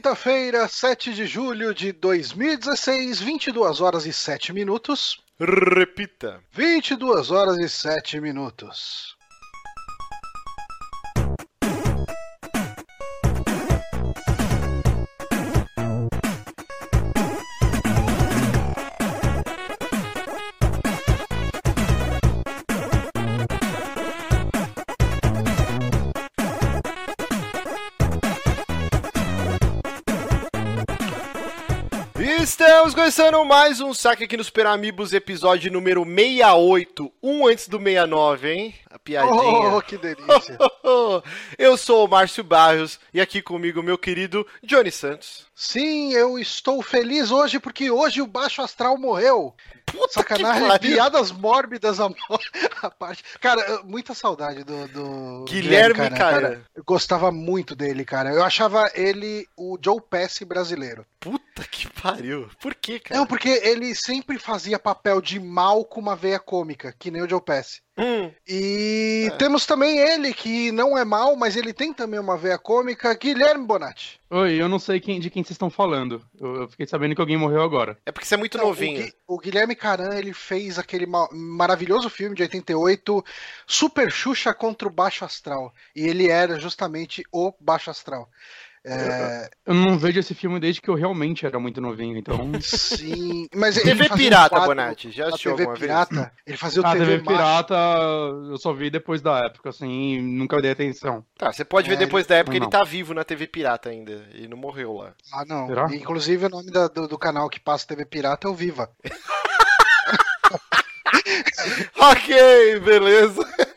Quinta-feira, 7 de julho de 2016, 22 horas e 7 minutos. Repita. 22 horas e 7 minutos. Começando mais um saque aqui no Super Amigos, episódio número 68, um antes do 69, hein? A piadinha. Oh, que delícia. Eu sou o Márcio Barros e aqui comigo meu querido Johnny Santos. Sim, eu estou feliz hoje porque hoje o Baixo Astral morreu. Puta Sacanagem, piadas mórbidas a, a parte. Cara, muita saudade do, do Guilherme Caran. Eu gostava muito dele, cara. Eu achava ele o Joe Pesci brasileiro. Puta que pariu. Por que, cara? Não, porque ele sempre fazia papel de mal com uma veia cômica, que nem o Joe Pesci. Hum, E É. temos também ele, que não é mal, mas ele tem também uma veia cômica, Guilherme Bonatti. Oi, eu não sei quem, de quem vocês estão falando. Eu, eu fiquei sabendo que alguém morreu agora. é porque você é muito Não, novinho. O, Gui- o Guilherme Caran, ele fez aquele ma- maravilhoso filme de 88, Super Xuxa contra o Baixo Astral. E ele era justamente o Baixo Astral. É, Eu não vejo esse filme desde que eu realmente era muito novinho, então. sim, mas ele TV um Pirata, quadro Bonatti, já assistiu TV alguma vez? Pirata, ele fazia o A TV, TV. Pirata eu só vi depois da época, assim, e nunca dei atenção. Tá, você pode ver É, depois da época, não. ele tá vivo na TV Pirata ainda, ele não morreu lá. Ah, não. Será? Inclusive, o nome da- do, do canal que passa TV Pirata é o Viva. Ok, beleza.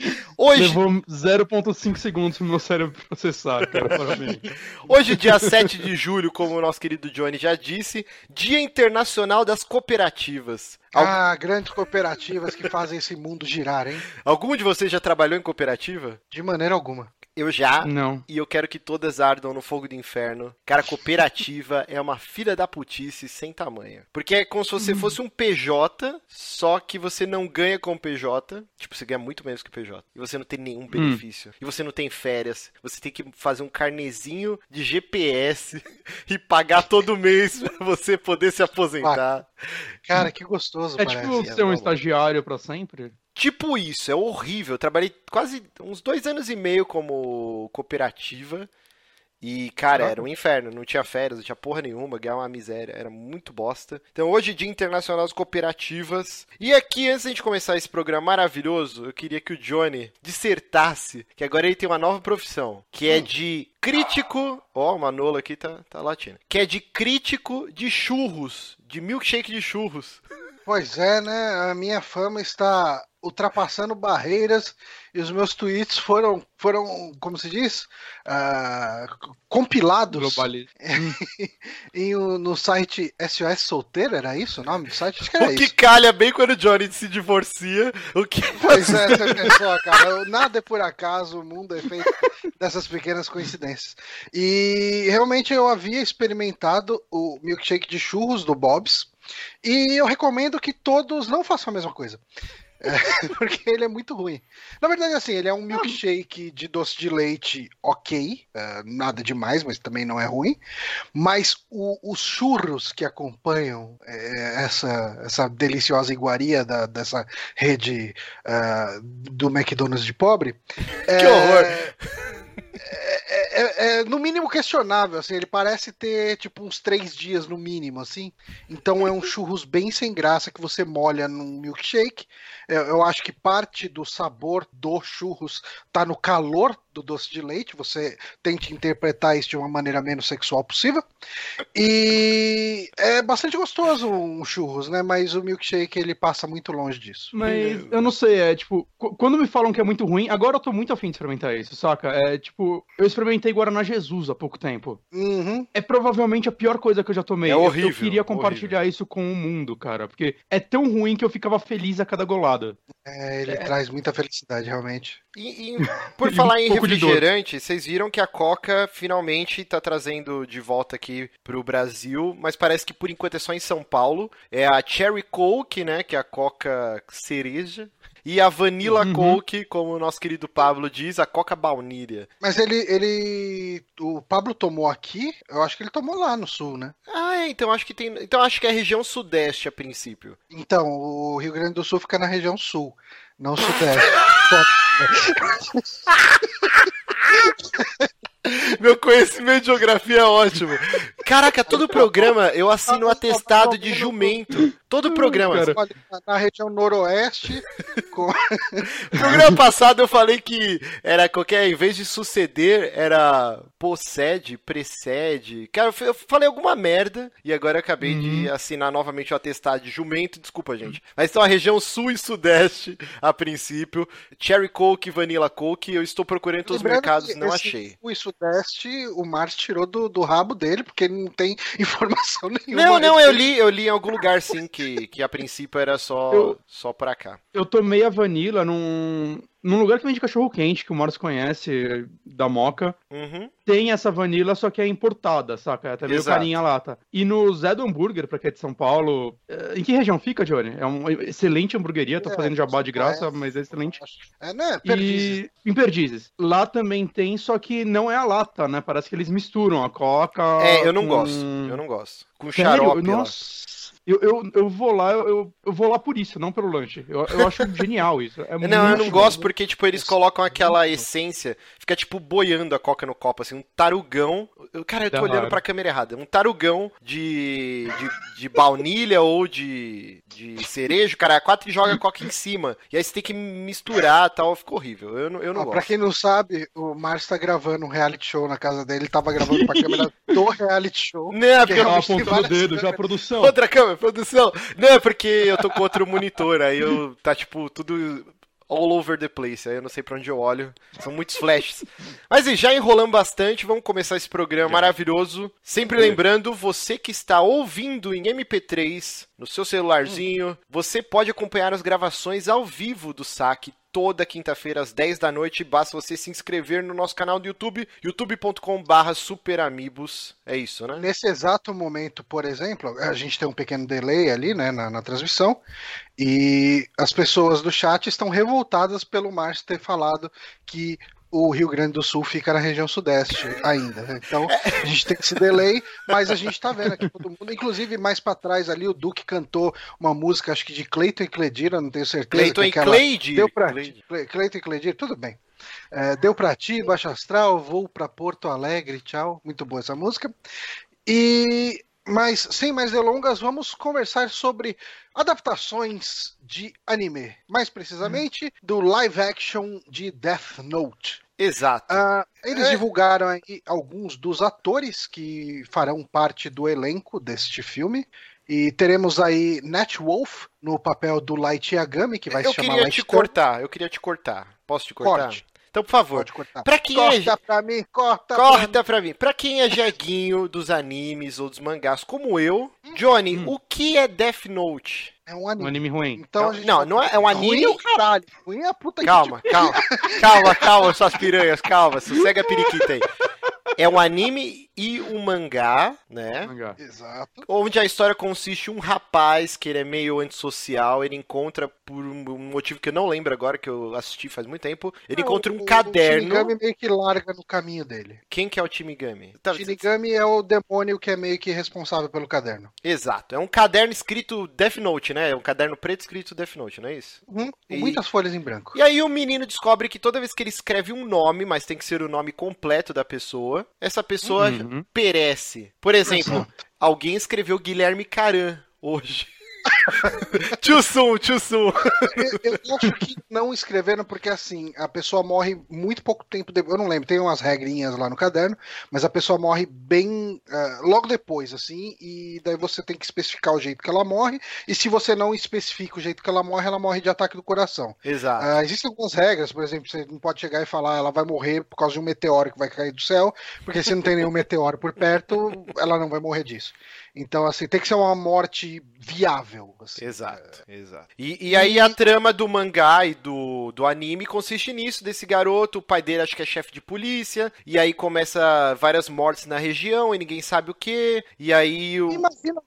Hoje, Levou 0,5 segundos pro meu cérebro processar, cara. Parabéns. Hoje, dia 7 de julho, como o nosso querido Johnny já disse, Dia Internacional das Cooperativas. Al- Ah, grandes cooperativas que fazem esse mundo girar, hein? Algum de vocês já trabalhou em cooperativa? De maneira alguma. Eu já. Não. E eu quero que todas ardam no fogo do inferno. Cara, cooperativa é uma filha da putice sem tamanho. Porque é como se você fosse um PJ, só que você não ganha com PJ. Tipo, você ganha muito menos que PJ. E você não tem nenhum benefício. E você não tem férias. Você tem que fazer um carnezinho de GPS e pagar todo mês pra você poder se aposentar. Cara, que gostoso, É parece. tipo ser um estagiário pra sempre? Tipo isso, é horrível. Eu trabalhei quase uns dois anos e meio como cooperativa. E, cara, era um inferno. Não tinha férias, não tinha porra nenhuma, ganhava uma miséria. Era muito bosta. Então, hoje, Dia Internacional das Cooperativas. E aqui, antes da gente começar esse programa maravilhoso, eu queria que o Johnny dissertasse que agora ele tem uma nova profissão, que é de crítico. Ó, o Manolo aqui tá, tá latindo. Que é de crítico de churros, de milkshake de churros. Pois é, né? A minha fama está ultrapassando barreiras e os meus tweets foram, foram como se diz, Ah, compilados em, no site SOS Solteiro, era isso o nome do site? Acho que era O que isso. calha bem quando o Johnny se divorcia. O que Pois é, você pensou, cara, nada é por acaso, o mundo é feito dessas pequenas coincidências. E realmente eu havia experimentado o milkshake de churros do Bob's e eu recomendo que todos não façam a mesma coisa. É, porque ele é muito ruim. Na verdade, assim, ele é um milkshake de doce de leite ok, é, nada demais, mas também não é ruim. Mas o- os churros que acompanham é, essa, essa deliciosa iguaria da- dessa rede ah, do McDonald's de pobre. Que horror. É, é- é, no mínimo questionável, assim, ele parece ter tipo uns três dias no mínimo, assim. Então é um churros bem sem graça que você molha num milkshake. Eu, eu acho que parte do sabor do churros tá no calor do doce de leite. Você tente interpretar isso de uma maneira menos sexual possível. E é bastante gostoso um churros, né? Mas o milkshake ele passa muito longe disso. Mas eu não sei, é tipo, qu- quando me falam que é muito ruim, agora eu tô muito afim de experimentar isso, saca? É tipo, eu experimentei Guaraná Jesus há pouco tempo. Uhum. É provavelmente a pior coisa que eu já tomei. É Eu- horrível, Eu queria compartilhar isso com o mundo, cara, porque é tão ruim que eu ficava feliz a cada golada. É, ele traz muita felicidade, realmente. E, e por E falar um em refrigerante, vocês viram que a Coca finalmente tá trazendo de volta aqui pro Brasil, mas parece que por enquanto é só em São Paulo. É a Cherry Coke, né, que é a Coca cereja. E a Vanilla Uhum. Coke, como o nosso querido Pablo diz, a Coca Baunilha. Mas ele, ele. O Pablo tomou aqui, eu acho que ele tomou lá no sul, né? Ah, é, então acho que tem. Então acho que é a região sudeste a princípio. Então, o Rio Grande do Sul fica na região sul, não sudeste. Meu conhecimento de geografia é ótimo. Caraca, todo programa eu assino um atestado de jumento. Todo programa. Na região noroeste, com... Programa passado eu falei que era qualquer, em vez de suceder, era possede, precede. Cara, eu falei alguma merda e agora eu acabei de assinar novamente o atestado de jumento. Desculpa, gente. Mas então a região sul e sudeste, a princípio. Cherry Coke, Vanilla Coke. Eu estou procurando em todos os mercados, não esse achei. Sul e sudeste, o Márcio tirou do, do rabo dele, porque ele não tem informação nenhuma. Não, não, eu li, eu li em algum lugar sim que, que a princípio era só, Eu- só pra cá. Eu tomei a vanilla num, num lugar que vende cachorro quente, que o Morris conhece, da Moca. Uhum. Tem essa vanilla, só que é importada, saca? É até meio Exato. carinha a lata. E no Zé do Hambúrguer, pra quem é de São Paulo. eh, Em que região fica, Johnny? É uma excelente hamburgueria, tô É, fazendo jabá de graça, é. mas é excelente. É, né? Perdizes. E em Perdizes. Lá também tem, só que não é a lata, né? Parece que eles misturam a coca. É, eu não com- gosto. Eu não gosto. Com Sério? xarope lá. Eu, eu, eu vou lá, eu, eu vou lá por isso, não pelo lanche. Eu, eu acho genial isso. É Não, eu não gosto porque, tipo, eles colocam aquela essência, fica, tipo, boiando a coca no copo, assim, um tarugão. Eu- Cara, eu tô Da olhando hora. pra câmera errada. Um tarugão de, de, de baunilha ou de, de cerejo, cara, a quatro e joga a coca em cima. E aí você tem que misturar e tal, ficou horrível. Eu não, eu não Ó, gosto. pra quem não sabe, o Márcio tá gravando um reality show na casa dele, ele tava gravando pra câmera do reality show. Não, é porque Que eu... Tem apontando o dedo já, câmeras. produção. Outra câmera, produção. Não, é porque eu tô com outro monitor, aí eu tá tipo tudo all over the place, aí eu não sei pra onde eu olho. São muitos flashes. Mas e já enrolando bastante, vamos começar esse programa maravilhoso. Sempre lembrando, você que está ouvindo em MP3 no seu celularzinho, você pode acompanhar as gravações ao vivo do saque toda quinta-feira às 10 da noite. Basta você se inscrever no nosso canal do YouTube, youtube.com/barra superamigos. É isso, né? Nesse exato momento, por exemplo, a gente tem um pequeno delay ali, né, na, na transmissão, e as pessoas do chat estão revoltadas pelo Márcio ter falado que o Rio Grande do Sul fica na região sudeste ainda. Então, a gente tem esse delay, mas a gente tá vendo aqui todo mundo. Inclusive, mais pra trás ali, o Duque cantou uma música, acho que de Cleiton e Cledira, não tenho certeza. Cleiton e é Cleide. Deu pra Cleide. Cleiton e Cledir, tudo bem. É, deu pra ti, Baixo Astral, vou pra Porto Alegre, tchau. Muito boa essa música. E mas sem mais delongas, vamos conversar sobre adaptações de anime, mais precisamente do live action de Death Note. Exato. Ah, eles É. divulgaram aí alguns dos atores que farão parte do elenco deste filme. E teremos aí Nat Wolf no papel do Light Yagami, que vai eu se chamar queria Light te Turtle. cortar, eu queria te cortar. Posso te cortar? Corte. Então, por favor, pra quem corta é... pra mim, corta, pra mim. Corta pra mim. Pra quem é jeguinho dos animes ou dos mangás como eu, Johnny, Hum. o que é Death Note? É um Um anime. anime ruim. Então, gente não, não é- é um anime- Ruim é o caralho. Ruim é a puta que Calma, calma, calma, calma, suas piranhas, calma, sossega a periquita aí. É um anime e um mangá, né? Mangá. Exato. Onde a história consiste em um rapaz que ele é meio antissocial, ele encontra, por um motivo que eu não lembro agora, que eu assisti faz muito tempo, ele Não, encontra um o- O caderno. Shinigami meio que larga no caminho dele. Quem que é o Timigami? Tá- O Shinigami é o demônio que é meio que responsável pelo caderno. Exato, é um caderno escrito Death Note, né? É um caderno preto escrito Death Note, não é isso? Uhum, E- muitas folhas em branco. E aí o menino descobre que toda vez que ele escreve um nome, mas tem que ser o nome completo da pessoa, essa pessoa Uhum. perece. Por exemplo, Exato. alguém escreveu Guilherme Caran hoje. too soon, too soon. Eu, eu acho que não escreveram porque assim, a pessoa morre muito pouco tempo depois. Eu não lembro, tem umas regrinhas lá no caderno, mas a pessoa morre bem ah, logo depois, assim, e daí você tem que especificar o jeito que ela morre. E se você não especifica o jeito que ela morre, ela morre de ataque do coração. Exato. Ah, existem algumas regras, por exemplo, você não pode chegar e falar ela vai morrer por causa de um meteoro que vai cair do céu, porque se não tem nenhum meteoro por perto, ela não vai morrer disso. Então, assim, tem que ser uma morte viável. Assim. Exato, exato. E, e aí a trama do mangá e do, do anime consiste nisso, desse garoto, o pai dele acho que é chefe de polícia, e aí começa várias mortes na região e ninguém sabe o que, e aí o... Imagina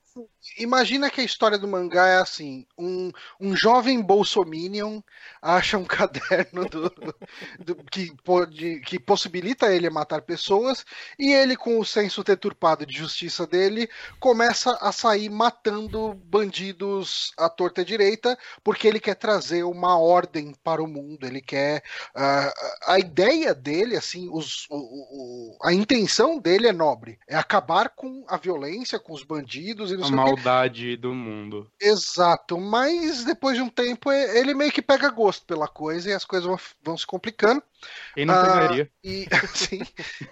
imagina que a história do mangá é assim: um, um jovem bolsominion acha um caderno do, do, que, pode, que possibilita ele matar pessoas, e ele, com o senso deturpado de justiça dele, começa a sair matando bandidos à torta direita, porque ele quer trazer uma ordem para o mundo. Ele quer. Uh, a ideia dele, assim, os, o, o, a intenção dele é nobre: é acabar com a violência, com os bandidos e não a maldade do mundo. Exato, mas depois de um tempo ele meio que pega gosto pela coisa e as coisas vão, vão se complicando. E não pegaria. Uh, e, sim,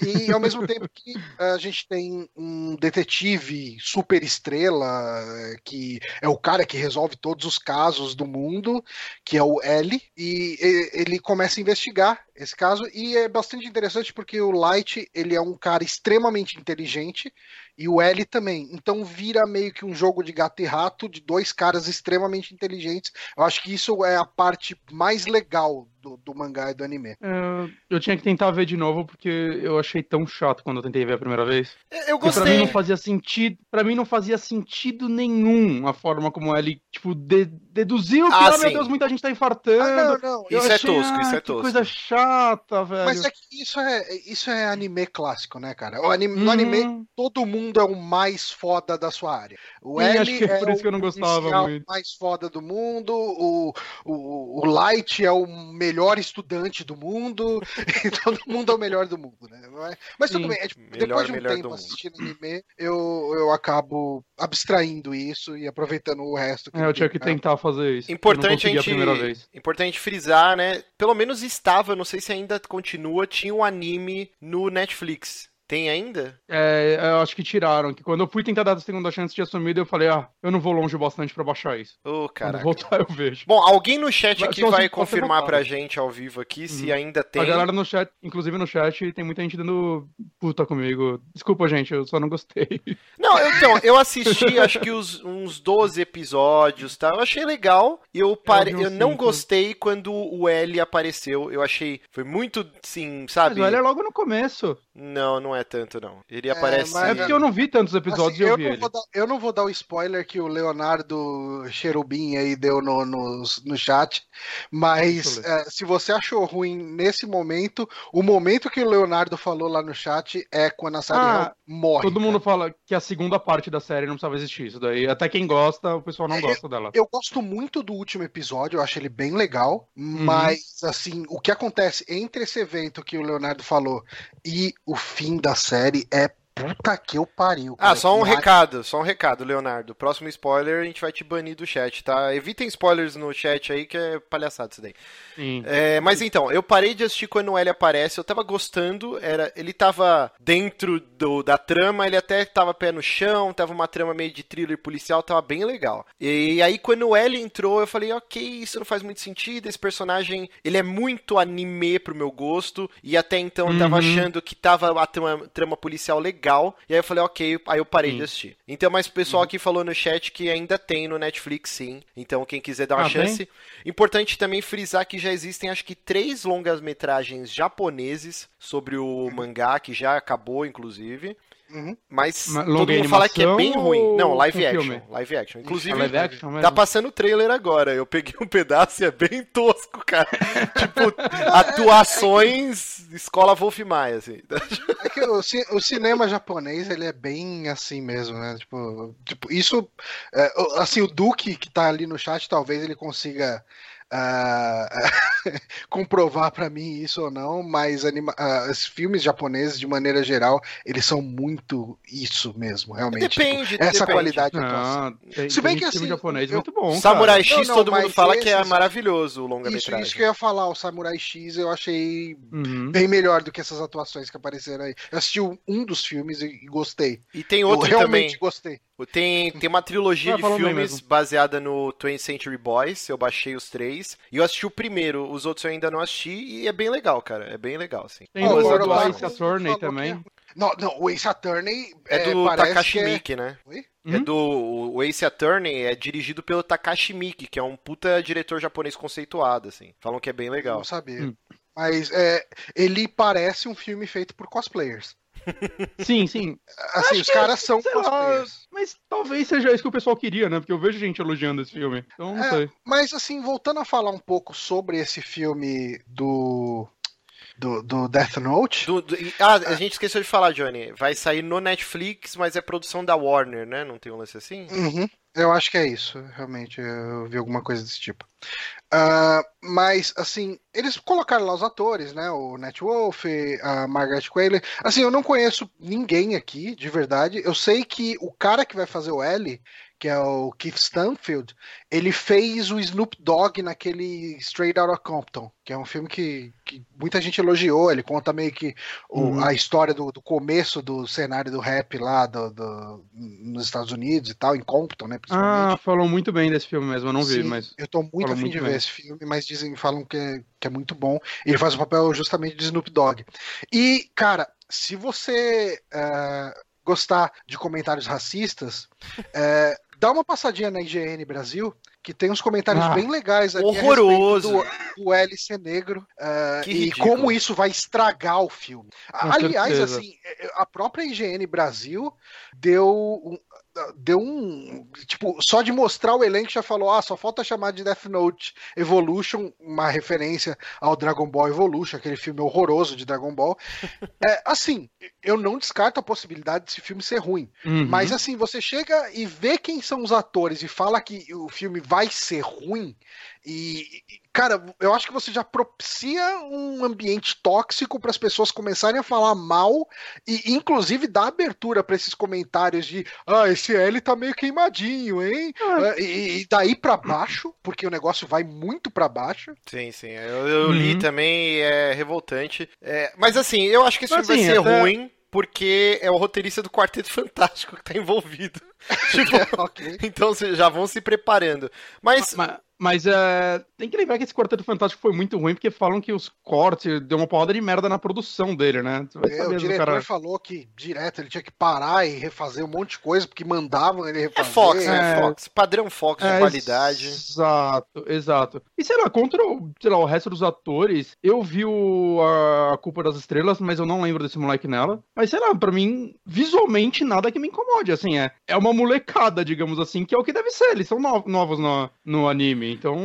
e ao mesmo tempo que a gente tem um detetive super estrela, que é o cara que resolve todos os casos do mundo, que é o L, e ele começa a investigar esse caso, e é bastante interessante porque o Light ele é um cara extremamente inteligente, e o L também. Então vira meio que um jogo de gato e rato de dois caras extremamente inteligentes. Eu acho que isso é a parte mais legal do, do mangá e do anime. É, eu tinha que tentar ver de novo porque eu achei tão chato quando eu tentei ver a primeira vez. É, eu gostei. Pra mim não fazia sentido, para mim não fazia sentido nenhum a forma como ele tipo de, deduziu que, ah, ah meu Deus, muita gente tá infartando. Ah, não, não. Isso é achei, é tosco, ah, isso é tosco. coisa chata, velho. Mas é que isso é isso é anime clássico, né, cara? O anime, uhum. No anime todo mundo é o mais foda da sua área. O Sim, L é, por isso que eu não gostava muito. mais foda do mundo, o, o, o Light é o melhor melhor estudante do mundo, e todo mundo é o melhor do mundo, né? É? Mas tudo Sim, bem, é, tipo, melhor, depois de um tempo assistindo anime, eu, eu acabo abstraindo isso e aproveitando o resto. É, eu tinha que tentar fazer isso. Importante a gente, a importante frisar, né? Pelo menos estava, não sei se ainda continua, tinha um anime no Netflix tem ainda? É, eu acho que tiraram. Que quando eu fui tentar dar a segunda chance de assumir, eu falei, ah, eu não vou longe bastante para baixar isso. Ô, oh, cara. Voltar, eu vejo. Bom, alguém no chat aqui Mas, vai confirmar pra gente ao vivo aqui uhum. se ainda tem. A galera no chat, inclusive no chat, tem muita gente dando puta comigo. Desculpa, gente, eu só não gostei. Não, então, eu assisti acho que os, uns 12 episódios, tá? Eu achei legal. Eu, pare... eu, eu não gostei quando o L apareceu. Eu achei. Foi muito, sim, sabe? Mas o L é logo no começo. Não, não é tanto, não. Ele é, aparece. Mas... É porque eu não vi tantos episódios assim, eu, eu, não dar, eu, não vou dar o spoiler que o Leonardo Cherubim aí deu no, no, no chat. Mas é, se você achou ruim nesse momento, o momento que o Leonardo falou lá no chat é quando a Sarah ah, morre. Todo cara. mundo fala que a segunda parte da série não precisava existir. Isso daí, até quem gosta, o pessoal não é, gosta dela. Eu gosto muito do último episódio, eu acho ele bem legal. Uhum. Mas, assim, o que acontece entre esse evento que o Leonardo falou e o fim da série é Puta que eu pariu. Cara. Ah, só um que recado, só um recado, Leonardo. Próximo spoiler, a gente vai te banir do chat, tá? Evitem spoilers no chat aí, que é palhaçada isso daí. É, mas então, eu parei de assistir quando o L aparece, eu tava gostando, era, ele tava dentro do, da trama, ele até tava pé no chão, tava uma trama meio de thriller policial, tava bem legal. E aí quando o L entrou, eu falei, ok, isso não faz muito sentido, esse personagem, ele é muito anime pro meu gosto, e até então eu tava uhum. achando que tava a trama, trama policial legal legal. E aí eu falei, ok, aí eu parei sim. de assistir. Então, mas o pessoal uhum. aqui falou no chat que ainda tem no Netflix, sim. Então, quem quiser dar uma ah, chance. Importante também frisar que já existem, acho que, três longas-metragens japoneses sobre o mangá, que já acabou, inclusive. Uhum. Mas todo mundo fala que é bem ruim. Não, live action. Filme? Live action. Inclusive, live action tá passando o trailer agora. Eu peguei um pedaço e é bem tosco, cara. tipo, atuações escola Wolf Maia, assim. É que o, o, cinema japonês, ele é bem assim mesmo, né? Tipo, tipo isso. É, assim, o Duque, que tá ali no chat, talvez ele consiga uh, comprovar para mim isso ou não, mas anima uh, os filmes japoneses, de maneira geral, eles são muito isso mesmo, realmente. Tipo, depende, tipo, essa depende. qualidade. Não, tem, Se bem que assim, japonês eu, muito bom. Samurai cara. X, não, não, todo mundo fala esses, que é maravilhoso o longa-metragem. Isso, isso que eu ia falar, o Samurai X eu achei uhum. bem melhor do que essas atuações que apareceram aí. Eu assisti um dos filmes e gostei. E tem outro eu realmente também. gostei. Tem, tem uma trilogia de filmes baseada no 20th Century Boys, eu baixei os três. E eu assisti o primeiro, os outros eu ainda não assisti, e é bem legal, cara. É bem legal, assim. Tem oh, o do Ace Attorney também. Não, não, o Ace Attorney é, é do Takashi é... Miike, né? Oi? É hum? do. O Ace Attorney é dirigido pelo Takashi Miike, que é um puta diretor japonês conceituado, assim. Falam que é bem legal. não sabia. Hum. Mas é, ele parece um filme feito por cosplayers. Sim, sim. Assim, Acho os caras são cosplayers. mas talvez seja isso que o pessoal queria, né? Porque eu vejo gente elogiando esse filme. Então não É, sei. Mas assim, voltando a falar um pouco sobre esse filme do. Do, do Death Note. Do- do- ah, a gente esqueceu de falar, Johnny. Vai sair no Netflix, mas é produção da Warner, né? Não tem um lance assim? Uhum, eu acho que é isso, realmente. Eu vi alguma coisa desse tipo. Ah, mas, assim, eles colocaram lá os atores, né? O Nat Wolf, a Margaret Qualley. Assim, eu não conheço ninguém aqui, de verdade. Eu sei que o cara que vai fazer o L, que é o Keith Stanfield, ele fez o Snoop Dogg naquele Straight Outta Compton, que é um filme que, que muita gente elogiou. Ele conta meio que o- Uhum. a história do, do começo do cenário do rap lá do, do- nos Estados Unidos e tal, em Compton, né? Ah, falam muito bem desse filme mesmo, eu não vi, Sim, mas. eu tô muito afim de bem. ver esse filme, mas dizem, falam que é, que é muito bom. Ele faz o papel justamente de Snoop Dogg. E, cara, se você é, gostar de comentários racistas, é, dá uma passadinha na IGN Brasil, que tem uns comentários Ah, bem legais ali horroroso. do, do L ser negro Que e como isso vai estragar o filme. Com Aliás, certeza. assim, a própria IGN Brasil deu um, deu um. Tipo, só de mostrar o elenco já falou: ah, só falta chamar de Death Note Evolution, uma referência ao Dragon Ball Evolution, aquele filme horroroso de Dragon Ball. É, assim, eu não descarto a possibilidade desse filme ser ruim. Uhum. Mas assim, você chega e vê quem são os atores e fala que o filme vai ser ruim. E, e, cara, eu acho que você já propicia um ambiente tóxico para as pessoas começarem a falar mal e, inclusive, dar abertura para esses comentários de ah, esse L tá meio queimadinho, hein? Ah, E, e daí para baixo, porque o negócio vai muito para baixo. Sim, sim. Eu, eu li Uhum. também, é revoltante. É, mas assim, eu acho que Mas, filme vai assim, ser até- ruim porque é o roteirista do Quarteto Fantástico que tá envolvido. tipo, ok. então vocês já vão se preparando. Mas Ma- Mas, é, tem que lembrar que esse Quarteto Fantástico foi muito ruim, porque falam que os cortes deu uma porrada de merda na produção dele, né? É, o diretor cara... falou que direto ele tinha que parar e refazer um monte de coisa porque mandavam ele é refazer. Fox, né? É. Fox. Padrão Fox de É, qualidade. Exato, exato. E sei lá, contra o, sei lá, o resto dos atores, eu vi o, a, a Culpa das Estrelas, mas eu não lembro desse moleque nela. Mas sei lá, pra mim, visualmente nada que me incomode, assim, é, é uma molecada, digamos assim, que é o que deve ser. Eles são no- novos no, no anime, então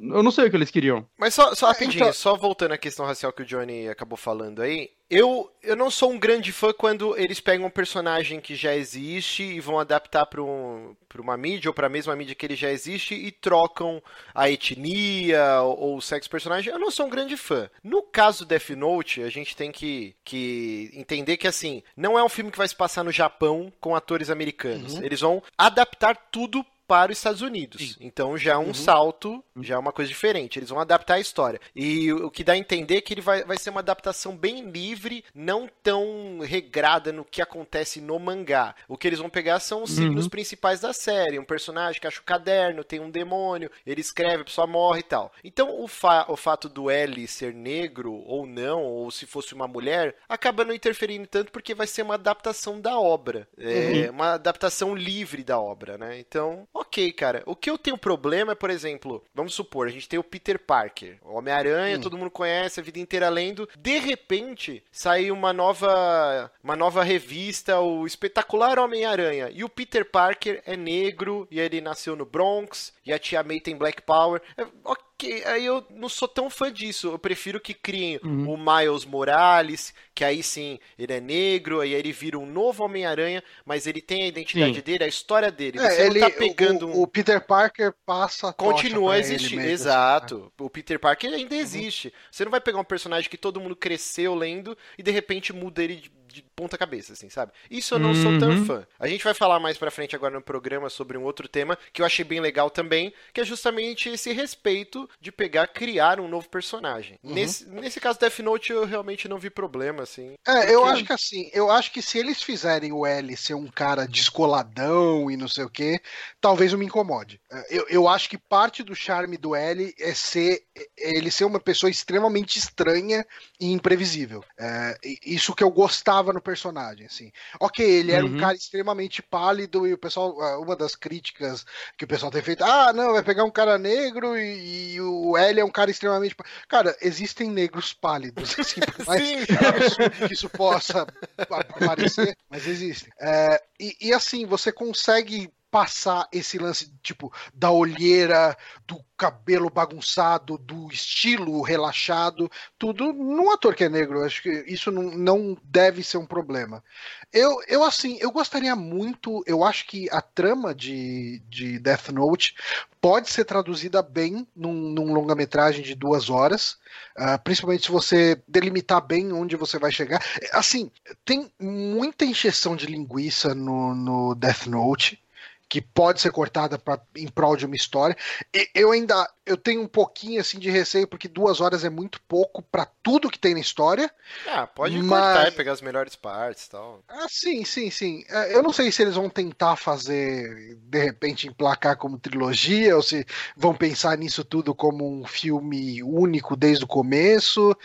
eu não sei o que eles queriam. Mas só, só rapidinho, então- só voltando à questão racial que o Johnny acabou falando aí. Eu, eu não sou um grande fã quando eles pegam um personagem que já existe e vão adaptar para um, pra uma mídia ou para a mesma mídia que ele já existe e trocam a etnia ou, ou o sexo do personagem. Eu não sou um grande fã. No caso do Death Note, a gente tem que, que entender que assim, não é um filme que vai se passar no Japão com atores americanos. Eles vão adaptar tudo para os Estados Unidos. Então já é um salto, já é uma coisa diferente. Eles vão adaptar a história. E o que dá a entender é que ele vai, vai ser uma adaptação bem livre, não tão regrada no que acontece no mangá. O que eles vão pegar são os signos principais da série. Um personagem que acha o caderno, tem um demônio, ele escreve, a pessoa morre e tal. Então o, fa o fato do L ser negro ou não, ou se fosse uma mulher, acaba não interferindo tanto porque vai ser uma adaptação da obra. É, uma adaptação livre da obra, né? Então, ok, cara. O que eu tenho problema é, por exemplo, vamos supor, a gente tem o Peter Parker, Homem-Aranha, todo mundo conhece, a vida inteira lendo. De repente, sai uma nova, uma nova revista, o Espetacular Homem-Aranha. E o Peter Parker é negro, e ele nasceu no Bronx, e a tia May tem Black Power. É, ok, aí eu não sou tão fã disso. Eu prefiro que criem o Miles Morales, que aí sim ele é negro, aí ele vira um novo Homem-Aranha, mas ele tem a identidade Sim. dele, a história dele. É, Você ele, não tá pegando o, o Peter Parker passa a Continua a pra ele existir. mesmo, Exato. O Peter Parker ainda existe. Você não vai pegar um personagem que todo mundo cresceu lendo e de repente muda ele de, ponta cabeça, assim, sabe? Isso eu não sou tão Uhum. fã. A gente vai falar mais pra frente agora no programa sobre um outro tema que eu achei bem legal também, que é justamente esse respeito de pegar, criar um novo personagem. Uhum. Nesse, nesse caso Death Note eu realmente não vi problema, assim. É, eu Porque- acho que assim, eu acho que se eles fizerem o L ser um cara descoladão e não sei o que, talvez eu me incomode. É, Eu, eu acho que parte do charme do L é ser é ele ser uma pessoa extremamente estranha e imprevisível. É, isso que eu gostava no personagem, assim. Ok, ele era Uhum. um cara extremamente pálido e o pessoal, ah, uma das críticas que o pessoal tem feito, ah, não, vai pegar um cara negro e, e o L é um cara extremamente. pá-". Cara, existem negros pálidos, assim, por mais Sim. que isso possa pa- parecer, mas existem. É, e, e assim, você consegue passar esse lance, tipo, da olheira, do cabelo bagunçado, do estilo relaxado, tudo num ator que é negro. Acho que isso não, não deve ser um problema. Eu, eu, assim, eu gostaria muito, eu acho que a trama de, de Death Note pode ser traduzida bem num, num longa-metragem de duas horas, ah, principalmente se você delimitar bem onde você vai chegar. Assim, tem muita encheção de linguiça no, no Death Note que pode ser cortada pra, em prol de uma história. E eu ainda eu tenho um pouquinho assim de receio porque duas horas é muito pouco pra tudo que tem na história. Ah, pode Mas- cortar e pegar as melhores partes e tal. Ah, sim, sim, sim. É, Eu não sei se eles vão tentar fazer, de repente, emplacar como trilogia, ou se vão pensar nisso tudo como um filme único desde o começo.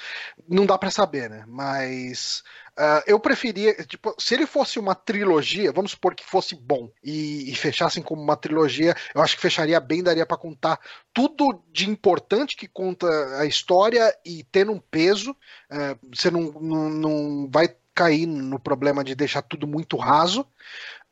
Não dá pra saber, né? Mas ah, eu preferia, tipo, se ele fosse uma trilogia, vamos supor que fosse bom e, e fechassem como uma trilogia, eu acho que fecharia bem, daria pra contar tudo de importante que conta a história e tendo um peso. É, você não, não, não vai cair no problema de deixar tudo muito raso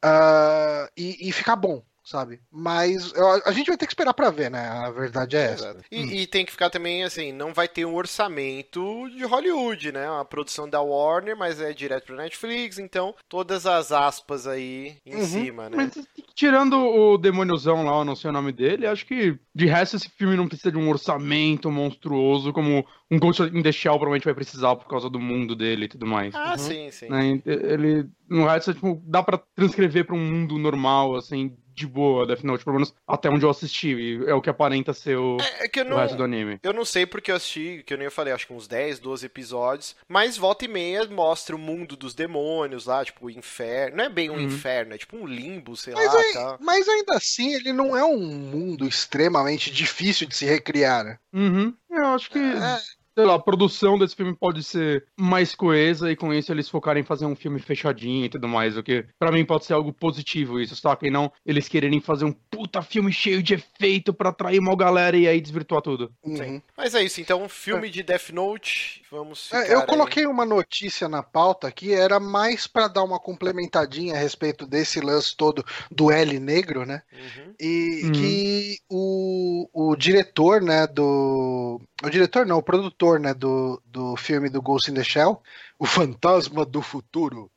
ah, e, e ficar bom, sabe? Mas a gente vai ter que esperar pra ver, né? A verdade é essa. E, e tem que ficar também assim, não vai ter um orçamento de Hollywood, né? Uma produção da Warner, mas é direto pro Netflix, então todas as aspas aí em Uhum. cima, né? Mas tirando o demôniozão lá, eu não sei o nome dele, acho que de resto esse filme não precisa de um orçamento monstruoso como um Ghost in the Shell provavelmente vai precisar por causa do mundo dele e tudo mais. Ah, Uhum. sim, sim. né? Ele, no resto, tipo, dá pra transcrever pra um mundo normal, assim, de boa, Death Note, pelo menos até onde eu assisti, e é o que aparenta ser o, É que eu o não, resto do anime. Eu não sei porque eu assisti, que eu nem falei, acho que uns 10, 12 episódios, mas volta e meia mostra o mundo dos demônios lá, tipo, o inferno. Não é bem um Uhum. inferno, é tipo um limbo, sei Mas, lá, aí- tal. mas ainda assim, ele não é um mundo extremamente difícil de se recriar. né? Uhum. Eu acho que, É. sei lá, a produção desse filme pode ser mais coesa e com isso eles focarem em fazer um filme fechadinho e tudo mais, o que pra mim pode ser algo positivo isso, saca? E não eles quererem fazer um puta filme cheio de efeito pra atrair uma galera e aí desvirtuar tudo. Uhum. Mas é isso, então, um filme de Death Note, vamos ficar É, eu aí. coloquei uma notícia na pauta que era mais pra dar uma complementadinha a respeito desse lance todo do L negro, né? Uhum. E Uhum. que o, o diretor, né, do. O diretor não, o produtor, né, do, do filme do Ghost in the Shell, o Fantasma do Futuro.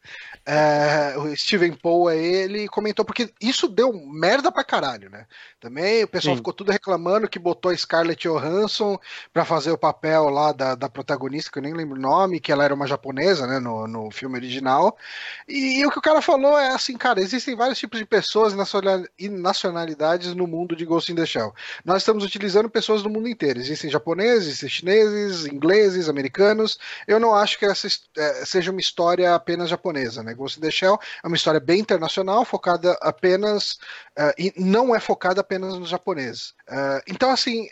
é, o Steven Poe é ele, comentou, porque isso deu merda pra caralho, né? Também o pessoal Sim. ficou tudo reclamando que botou a Scarlett Johansson pra fazer o papel lá da, da protagonista, que eu nem lembro o nome, que ela era uma japonesa, né, no, no filme original. E, e o que o cara falou é assim, cara, existem vários tipos de pessoas e nacional- nacionalidades no mundo de Ghost in the Shell. Nós estamos utilizando pessoas do mundo inteiro. Existem japoneses, existem chineses, ingleses, americanos. Eu não acho que essa his- eh, seja uma história apenas japonesa, né? Ghost in the Shell é uma história bem internacional, focada apenas eh, e não é focada apenas nos japoneses. Eh, então, assim,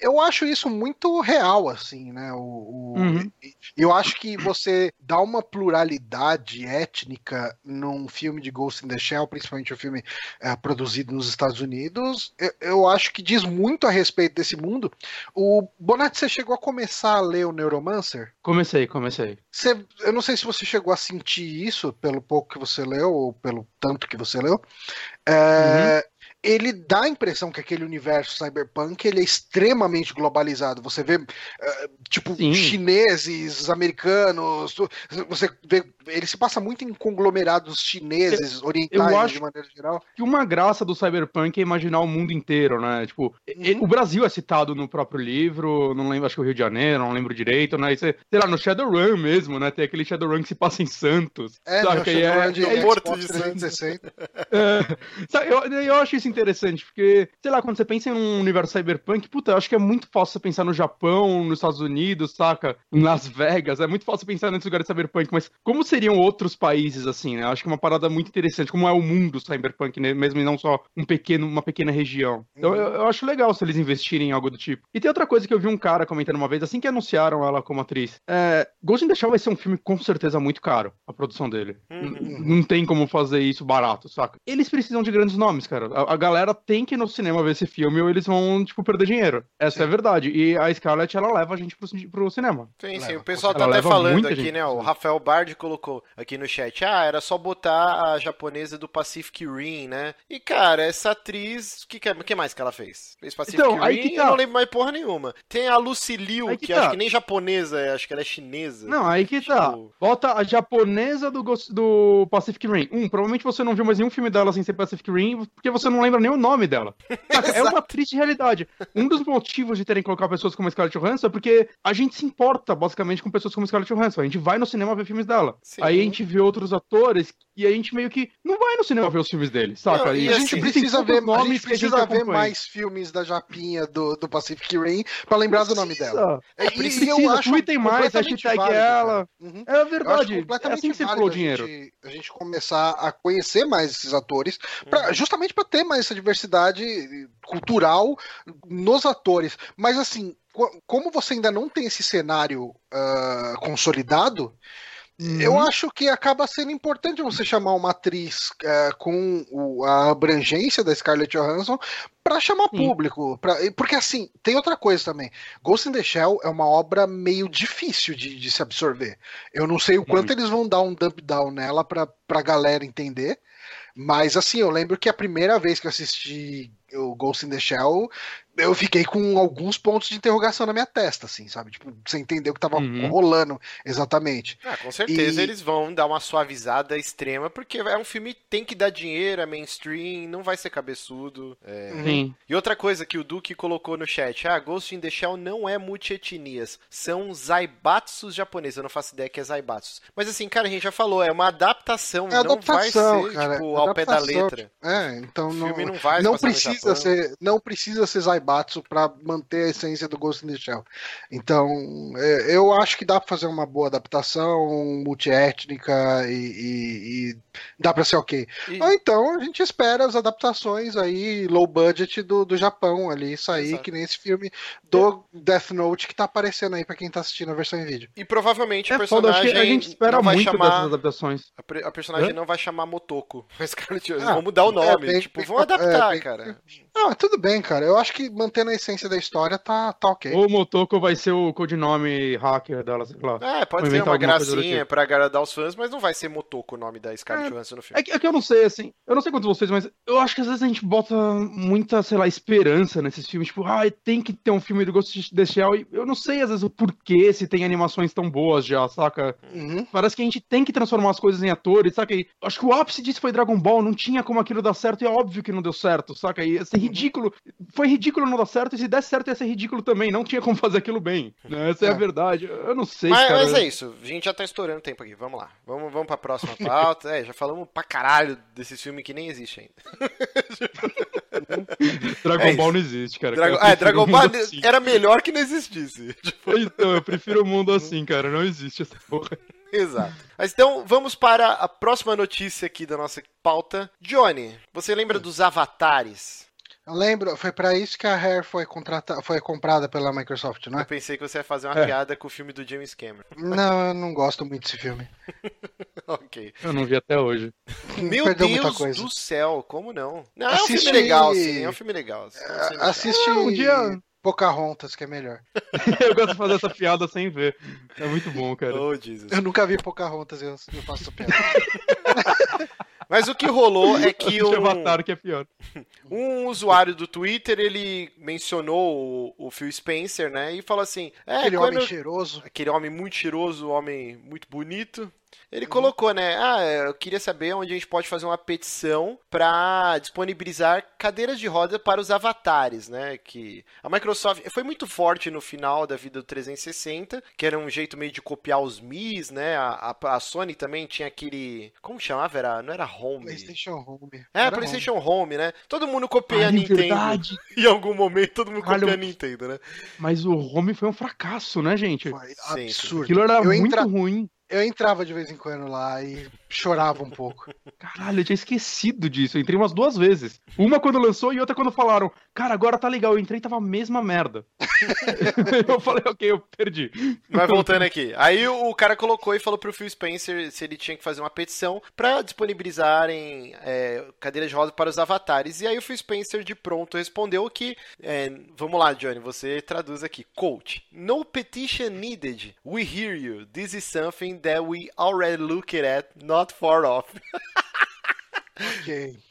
eu acho isso muito real, assim, né? O, o- Uhum. Eu acho que você dá uma pluralidade étnica num filme de Ghost in the Shell, principalmente um filme eh, produzido nos Estados Unidos, eu, eu acho que diz muito a respeito desse mundo. O Bonatti, você chegou a começar a ler o Neuromancer? Comecei, comecei. Você- eu não sei se você chegou a sentir isso pelo pouco que você leu ou pelo tanto que você leu. É, Ele dá a impressão que aquele universo cyberpunk ele é extremamente globalizado. Você vê, é, tipo, Sim. chineses, americanos. Você vê, ele se passa muito em conglomerados chineses, orientais acho- de maneira geral. que uma graça do Cyberpunk é imaginar o mundo inteiro, né? Tipo, Uhum. o Brasil é citado no próprio livro, não lembro, acho que o Rio de Janeiro, não lembro direito, né? Você, sei lá, no Shadowrun mesmo, né? Tem aquele Shadowrun que se passa em Santos. É, sabe? no é- Shadowrun de é o Porto Xbox de 360. É, sabe, eu, eu acho isso isso interessante, porque, sei lá, quando você pensa em um universo cyberpunk, puta, eu acho que é muito fácil você pensar no Japão, nos Estados Unidos, saca? Em Las Vegas, é muito fácil pensar nesses lugares cyberpunk, mas como seriam outros países, assim, né? Acho que é uma parada muito interessante, como é o mundo cyberpunk, né? Mesmo e não só um pequeno, uma pequena região. Então eu, eu acho legal se eles investirem em algo do tipo. E tem outra coisa que eu vi um cara comentando uma vez, assim que anunciaram ela como atriz. É, Ghost in the Shell vai ser um filme com certeza muito caro, a produção dele. N- Não tem como fazer isso barato, saca? Eles precisam de grandes nomes, cara. A, a galera tem que ir no cinema ver esse filme ou eles vão, tipo, perder dinheiro. Essa é a verdade. E a Scarlett, ela leva a gente pro, pro cinema. Sim, sim. Leva, O pessoal ela tá até falando aqui, gente, né? O sim. Rafael Bard colocou aqui no chat. Ah, era só botar a japonesa do Pacific Rim, né? E, cara, essa atriz. O que, que, que mais que ela fez? Fez Pacific Então, aí Rim que eu tá. não lembro mais porra nenhuma. Tem a Lucy Liu, Aí que, que acho tá. que nem japonesa é, acho que ela é chinesa. Não, aí que tá. Tipo- Bota a japonesa do, do Pacific Rim. Um, provavelmente você não viu mais nenhum filme dela sem ser Pacific Rim, porque você não lembra nem o nome dela. É uma triste realidade. Um dos motivos de terem colocado pessoas como Scarlett Johansson é porque a gente se importa, basicamente, com pessoas como Scarlett Johansson. A gente vai no cinema ver filmes dela. Sim. Aí a gente vê outros atores e a gente meio que não vai no cinema ver os filmes dele, saca? Não, e a assim, gente existem precisa poucos ver, a nomes gente que a gente precisa ver mais filmes da Japinha do, do Pacific Rim pra lembrar do nome dela. Precisa. É, e Precisa, eu acho tweetem mais, hashtag válido, ela. cara. Uhum. É verdade. É assim que você a dinheiro. gente, a gente começar a conhecer mais esses atores, pra- justamente para ter mais essa diversidade cultural nos atores. Mas assim, co- como você ainda não tem esse cenário ah, consolidado, eu Uhum. acho que acaba sendo importante você chamar uma atriz eh, com o- a abrangência da Scarlett Johansson para chamar público. pra- porque assim, tem outra coisa também. Ghost in the Shell é uma obra meio difícil de, de se absorver. Eu não sei o quanto eles vão dar um dump down nela pra, pra galera entender. Mas assim, eu lembro que a primeira vez que eu assisti o Ghost in the Shell, eu fiquei com alguns pontos de interrogação na minha testa, assim, sabe? Tipo, sem entender o que tava Uhum. rolando exatamente. Ah, com certeza E- eles vão dar uma suavizada extrema, porque é um filme que tem que dar dinheiro, é mainstream, não vai ser cabeçudo. é. Sim. E outra coisa que o Duque colocou no chat, ah, Ghost in the Shell não é multietnias, são zaibatsus japoneses, eu não faço ideia que é zaibatsus. Mas assim, cara, a gente já falou, é uma adaptação, É não adaptação, vai ser, cara, tipo, ao pé da adaptação. letra. É, então O não, filme não não no precisa ser, não precisa ser Zaibatsu para manter a essência do Ghost in the Shell. Então, é, eu acho que dá para fazer uma boa adaptação multiétnica e, e- e dá para ser ok. E- Ou então a gente espera as adaptações aí low budget do, do Japão ali sair Exato. que nem esse filme do Death Note que tá aparecendo aí para quem tá assistindo a versão em vídeo. E provavelmente o É foda, acho personagem que a gente espera muito chamar... dessas adaptações. A, pre- a personagem Hã? não vai chamar Motoko. Mas, cara, tipo, Ah, vão mudar o é nome. bem- tipo, vão adaptar, é bem- cara. Ah, tudo bem, cara. Eu acho que mantendo a essência da história tá, tá ok. Ou o Motoko vai ser o codinome hacker dela, sei lá. É, pode ser uma gracinha tipo. pra agradar os fãs, mas não vai ser Motoko o nome da Scarlett É, Johansson no filme. É que, é que eu não sei, assim, eu não sei quanto vocês, mas eu acho que às vezes a gente bota muita, sei lá, esperança nesses filmes, tipo, ah, tem que ter um filme do Ghost in the Shell, e eu não sei às vezes o porquê, se tem animações tão boas já, saca? Uhum. Parece que a gente tem que transformar as coisas em atores, saca? E acho que o ápice disso foi Dragon Ball, não tinha como aquilo dar certo, e é óbvio que não deu certo, saca? E ia ser ridículo, foi ridículo não dar certo, e se desse certo ia ser ridículo também, não tinha como fazer aquilo bem, né? Essa é, a É. verdade, eu não sei, Mas, cara. mas é isso, a gente já tá estourando tempo aqui, vamos lá. Vamos, vamos pra próxima pauta. É, já falamos pra caralho desses filmes que nem existe ainda. Dragon é Ball isso. não existe, cara. É, prefiro Dragon um Ball assim. era melhor que não existisse. Então, eu prefiro o mundo assim, cara. Não existe essa porra. Exato. Mas então, vamos para a próxima notícia aqui da nossa pauta. Johnny, você lembra dos avatares? Eu lembro, foi pra isso que a Hair foi, contrata, foi comprada pela Microsoft, não Eu é? pensei que você ia fazer uma É. piada com o filme do James Cameron. Não, eu não gosto muito desse filme. ok. Eu não vi até hoje. Meu Perdeu muita Deus coisa. do céu, como não? Não, é um Assiste- filme legal, sim. É um filme legal. sim, é um filme Assiste É, um dia- Pocahontas, que é melhor. eu gosto de fazer essa piada sem ver. É muito bom, cara. legal. Oh, Jesus. Eu nunca vi Pocahontas, eu, eu faço essa piada. Mas o que rolou é que um, Avatar, que é pior. um usuário do Twitter, ele mencionou o, o Phil Spencer, né? E falou assim... É, Aquele quando... homem cheiroso. Aquele homem muito cheiroso, homem muito bonito. Ele uhum. colocou, né? Ah, eu queria saber onde a gente pode fazer uma petição para disponibilizar cadeiras de roda para os avatares, né? Que a Microsoft foi muito forte no final da vida do 360, que era um jeito meio de copiar os Mi's, né? A, a, a Sony também tinha aquele. Como chamava? Era, não era Home? PlayStation Home. É, era PlayStation Home. Home. né? Todo mundo copia a Nintendo. Verdade. Em algum momento, todo mundo Caralho, copia a Nintendo, né? Mas o Home foi um fracasso, né, gente? Foi absurdo. Aquilo era eu muito entra... ruim. Eu entrava de vez em quando lá e chorava um pouco. Caralho, eu tinha esquecido disso. Eu entrei umas duas vezes. Uma quando lançou e outra quando falaram, cara, agora tá legal. Eu entrei e tava a mesma merda. eu falei, ok, eu perdi. Vai voltando aqui. Aí o cara colocou e falou pro Phil Spencer se ele tinha que fazer uma petição para disponibilizarem é, cadeiras de roda para os avatares. E aí o Phil Spencer de pronto respondeu que, é, vamos lá, Johnny, você traduz aqui. Coach, no petition needed. We hear you. This is something that we already looked at, not far off. ok.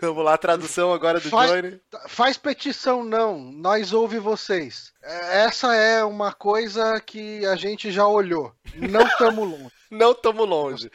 Vamos lá, tradução agora do faz, Johnny. Faz petição não, nós ouve vocês. É, essa é uma coisa que a gente já olhou. Não estamos longe. não estamos longe.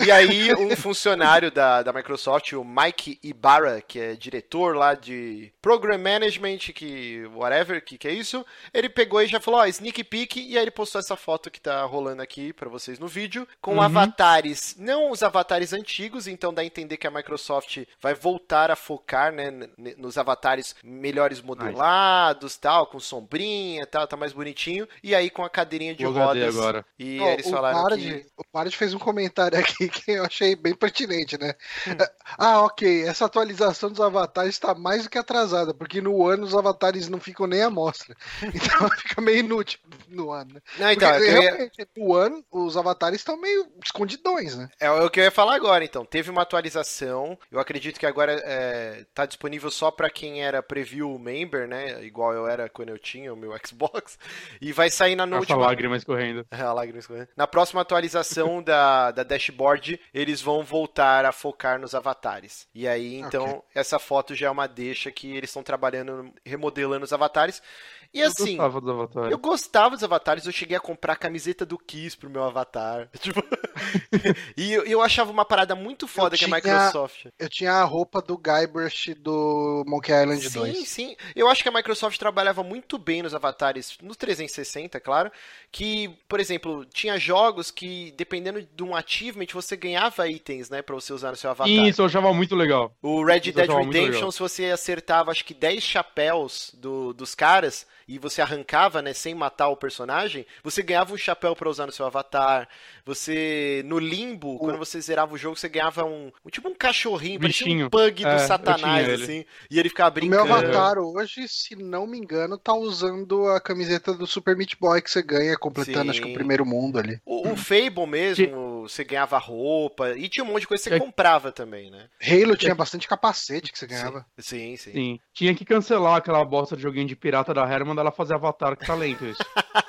E aí, um funcionário da, da Microsoft, o Mike Ibarra, que é diretor lá de Program Management, que whatever, que, que é isso, ele pegou e já falou, ó, oh, sneak peek, e aí ele postou essa foto que tá rolando aqui para vocês no vídeo, com uhum. avatares, não os avatares antigos, então dá a entender que a Microsoft vai voltar a focar, né, nos avatares melhores modelados, nice. tal, com sombrinha, tal, tá mais bonitinho, e aí com a cadeirinha de rodas. Agora. E oh, eles falaram o que... O Parad fez um comentário aqui que eu achei bem pertinente, né? Hum. Ah, ok, essa atualização dos avatares está mais do que atrasada, porque no ano os avatares não ficam nem à mostra. Então fica meio inútil no ano. Né? Não, então, porque, realmente, ia... no ano os avatares estão meio escondidões, né? É, é o que eu ia falar agora, então. Teve uma atualização, eu acredito que agora está é, disponível só para quem era preview member, né? Igual eu era quando eu tinha o meu Xbox. E vai sair na última... lágrimas correndo. É, lágrimas correndo. Na próxima atualização da, da dashboard eles vão voltar a focar nos avatares. E aí, então, okay. essa foto já é uma deixa que eles estão trabalhando, remodelando os avatares. E assim, eu gostava dos avatares. Eu gostava dos avatares, eu cheguei a comprar a camiseta do Kiss pro meu avatar. Tipo... e eu, eu, achava uma parada muito foda eu que tinha, a Microsoft. Eu tinha a roupa do Guybrush do Monkey Island sim, 2. Sim, sim. Eu acho que a Microsoft trabalhava muito bem nos avatares, no 360, claro. Que, por exemplo, tinha jogos que, dependendo de um achievement, você ganhava itens, né, pra você usar no seu avatar. Isso, eu achava muito legal. O Red Isso Dead Redemption, se você acertava, acho que 10 chapéus do, dos caras e você arrancava, né, sem matar o personagem, você ganhava um chapéu para usar no seu avatar. Você, no limbo, o... quando você zerava o jogo, você ganhava um, um tipo um cachorrinho, parecia um pug do é, satanás, assim. E ele ficava brincando. O meu avatar hoje, se não me engano, tá usando a camiseta do Super Meat Boy que você ganha, completando, Sim. acho que o primeiro mundo ali. O, o Fable mesmo, você ganhava roupa, e tinha um monte de coisa que você é. comprava também, né? Halo tinha bastante capacete que você ganhava. Sim, sim. sim. Tinha que cancelar aquela bosta de joguinho de pirata da Herman ela fazer Avatar, que talento isso.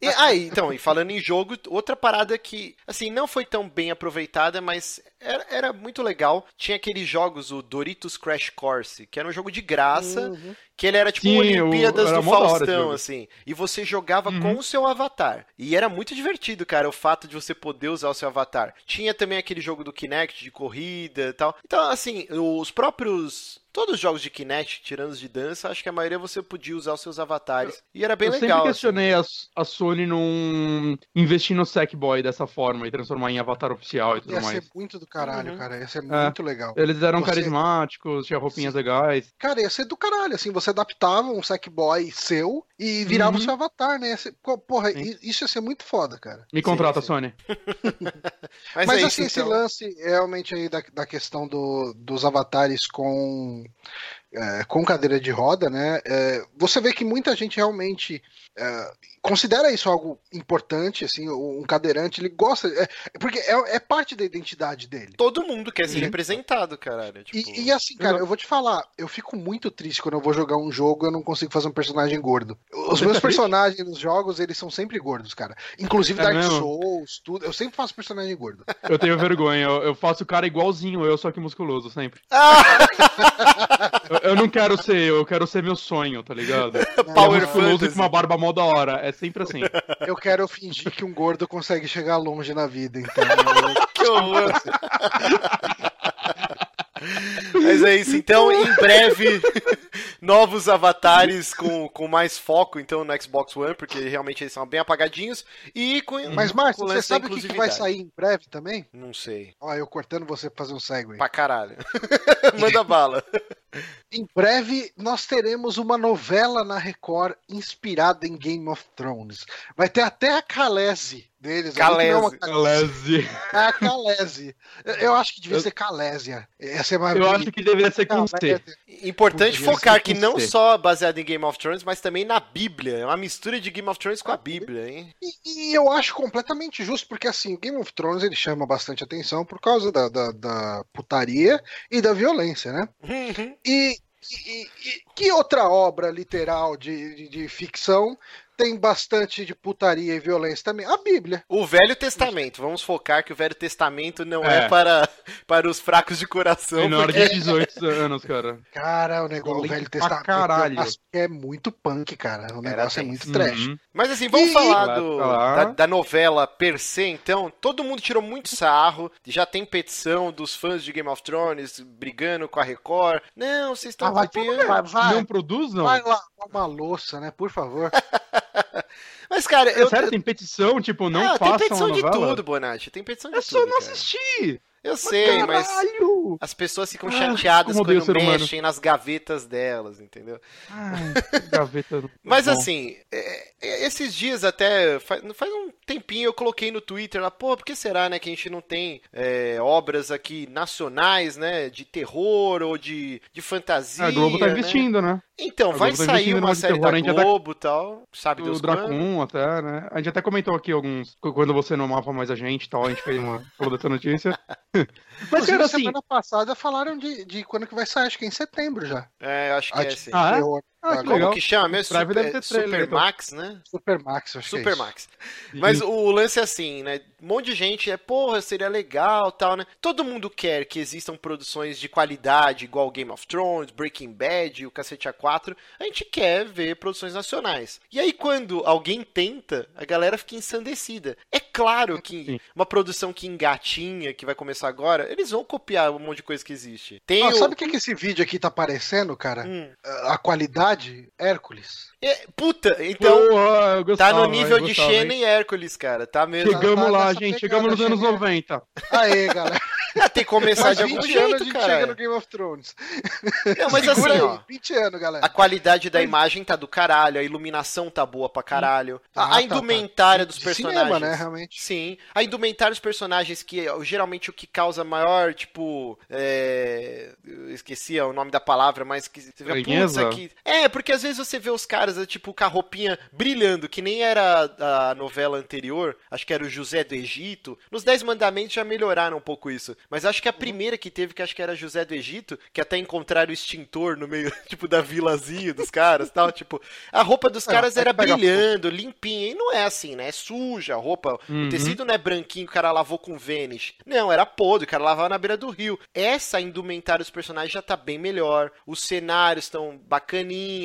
e, ah, então, e falando em jogo, outra parada que, assim, não foi tão bem aproveitada, mas era, era muito legal. Tinha aqueles jogos, o Doritos Crash Course, que era um jogo de graça, uhum. que ele era tipo Sim, Olimpíadas do Faustão, assim. E você jogava uhum. com o seu avatar. E era muito divertido, cara, o fato de você poder usar o seu avatar. Tinha também aquele jogo do Kinect de corrida e tal. Então, assim, os próprios Todos os jogos de Kinect, tirando os de dança, acho que a maioria você podia usar os seus avatares. E era bem eu legal. Eu sempre questionei assim. a, a, Sony num investir no Sackboy dessa forma e transformar em avatar oficial e tudo Ia mais. Ia ser muito do caralho, uhum. cara. Ia ser é. muito legal. Eles eram você... carismáticos, tinha roupinhas Sim. legais. Cara, ia ser do caralho, assim, você adaptava um Sackboy seu e virava uhum. o seu avatar, né? Ser... Porra, Sim. isso ia ser muito foda, cara. Me contrata, sim, Sony. Mas, Mas é assim, isso, esse então. lance realmente aí da, da questão do, dos avatares com é, com cadeira de roda, né? É, você vê que muita gente realmente é, considera isso algo importante, assim, um cadeirante, ele gosta, é, porque é, é, parte da identidade dele. Todo mundo quer ser representado, caralho. Tipo... E, e, assim, cara, eu vou te falar, eu fico muito triste quando eu vou jogar um jogo e eu não consigo fazer um personagem gordo. Os Você meus tá personagens triste? nos jogos, eles são sempre gordos, cara. Inclusive é Dark mesmo? Souls, tudo, eu sempre faço personagem gordo. Eu tenho vergonha, eu, eu faço o cara igualzinho eu, só que musculoso, sempre. Eu, eu não quero ser eu, eu quero ser meu sonho, tá ligado? Power Musculoso Fantasy. com uma barba mó da hora. É sempre assim. Eu quero fingir que um gordo consegue chegar longe na vida, então. Que horror. Mas é isso, então em breve novos avatares com, com mais foco então no Xbox One, porque realmente eles são bem apagadinhos e com Mas, Márcio, você sabe o que, que vai sair em breve também? Não sei. Ó, eu cortando você pra fazer um segue. Pra caralho. Manda bala. Em breve, nós teremos uma novela na Record inspirada em Game of Thrones. Vai ter até a Calese deles. que não é uma- Calese. É a Calese. Eu- Eu acho que devia ser Calésia. Ia ser mais Eu bonito. Que deveria ser com C. Calese. Importante Podia focar que não C. só baseado em Game of Thrones, mas também na Bíblia. É uma mistura de Game of Thrones com a Bíblia, hein? E, e eu acho completamente justo, porque assim, Game of Thrones ele chama bastante atenção por causa da, da, da putaria e da violência, né? Uhum. E, e- e- que outra obra literal de, de, de ficção tem bastante de putaria e violência também? A Bíblia. O Velho Testamento. Vamos focar que o Velho Testamento não é, É. para, para os fracos de coração. Menor porque- de 18 anos, cara. Cara, o negócio, o Violento Velho Testamento caralho. é muito punk, cara. O negócio é muito trash. Uhum. Mas assim, vamos E- falar do, da, da novela per se, então. Todo mundo tirou muito sarro. Já tem petição dos fãs de Game of Thrones brigando com a Record. Não, vocês estão Ah, vai, copiando. vai, vai, Não produz, não? vai lá, uma louça, né? Por favor. Mas, cara, É eu. sério, tem petição, tipo, não ah, tem petição de tudo, Bonatti. Tem petição de É tudo. só não cara. assistir. Eu sei, mas. Caralho! As pessoas ficam Ah, chateadas quando ser humano. mexem nas gavetas delas, entendeu? Ai, gaveta. Mas Bom. assim, é, é, esses dias até, faz, faz um tempinho eu coloquei no Twitter lá, pô, por que será, né, que a gente não tem é, obras aqui nacionais, né, de terror ou de, de fantasia, A Globo tá né? investindo, né? Então, A vai sair uma série terror, a da Globo e tal, sabe O Deus. Dracon até, né? A gente até comentou aqui alguns. Quando você não amava mais a gente e tal, a gente fez uma. falou dessa notícia. Mas, Inclusive, cara, assim. semana passada falaram de, de quando que vai sair, acho que é em setembro já. É, eu acho que Ah, é assim. Ah, é? Ah, que Como legal. que chama mesmo? Drive deve Super, ter trailer, Super então. Max, né? Supermax, acho que é Super. Max. Mas o lance é assim, né? Um monte de gente é, porra, seria legal tal, né? Todo mundo quer que existam produções de qualidade, igual Game of Thrones, Breaking Bad, o Cacete A4. A gente quer ver produções nacionais. E aí, quando alguém tenta, a galera fica ensandecida. É claro que Sim. uma produção que engatinha, que vai começar agora, eles vão copiar um monte de coisa que existe. Tem Ó, o... Sabe o que, que esse vídeo aqui tá parecendo, cara? Hum. A qualidade, Hércules. É, puta, então... Porra, Tá gostava, no nível de gostava, Xena e Hércules, cara. Tá mesmo. Chegamos Tá lá, gente. pegada, Chegamos nos anos cheguei. 90. Aê, galera. Ah, tem que começar de algum 20 anos a jeito, gente cara. chega no Game of Thrones. Não, mas assim, ó. 20 anos, galera. A qualidade da imagem tá do caralho, a iluminação tá boa pra caralho. Ah, A, tá, a indumentária dos De personagens. cinema, né, realmente. Sim, a indumentária dos personagens, que é geralmente o que causa maior, tipo. É... Esqueci o nome da palavra, mas que você vê, putz, Estranheza? É, porque às vezes você vê os caras, é, tipo, com a roupinha brilhando, que nem era a novela anterior, acho que era o José do Egito. Nos Dez Mandamentos já melhoraram um pouco isso. Mas acho que a primeira que teve, que acho que era José do Egito, que até encontraram o extintor no meio, tipo, da vilazinha dos caras tal, tipo. A roupa dos É, caras era brilhando, limpinha. E não é assim, né? É suja a roupa. O Uhum. tecido não é branquinho, que o cara lavou com Vanish. Não, era podre, o cara lavava na beira do rio. Essa indumentária dos personagens já tá bem melhor. Os cenários estão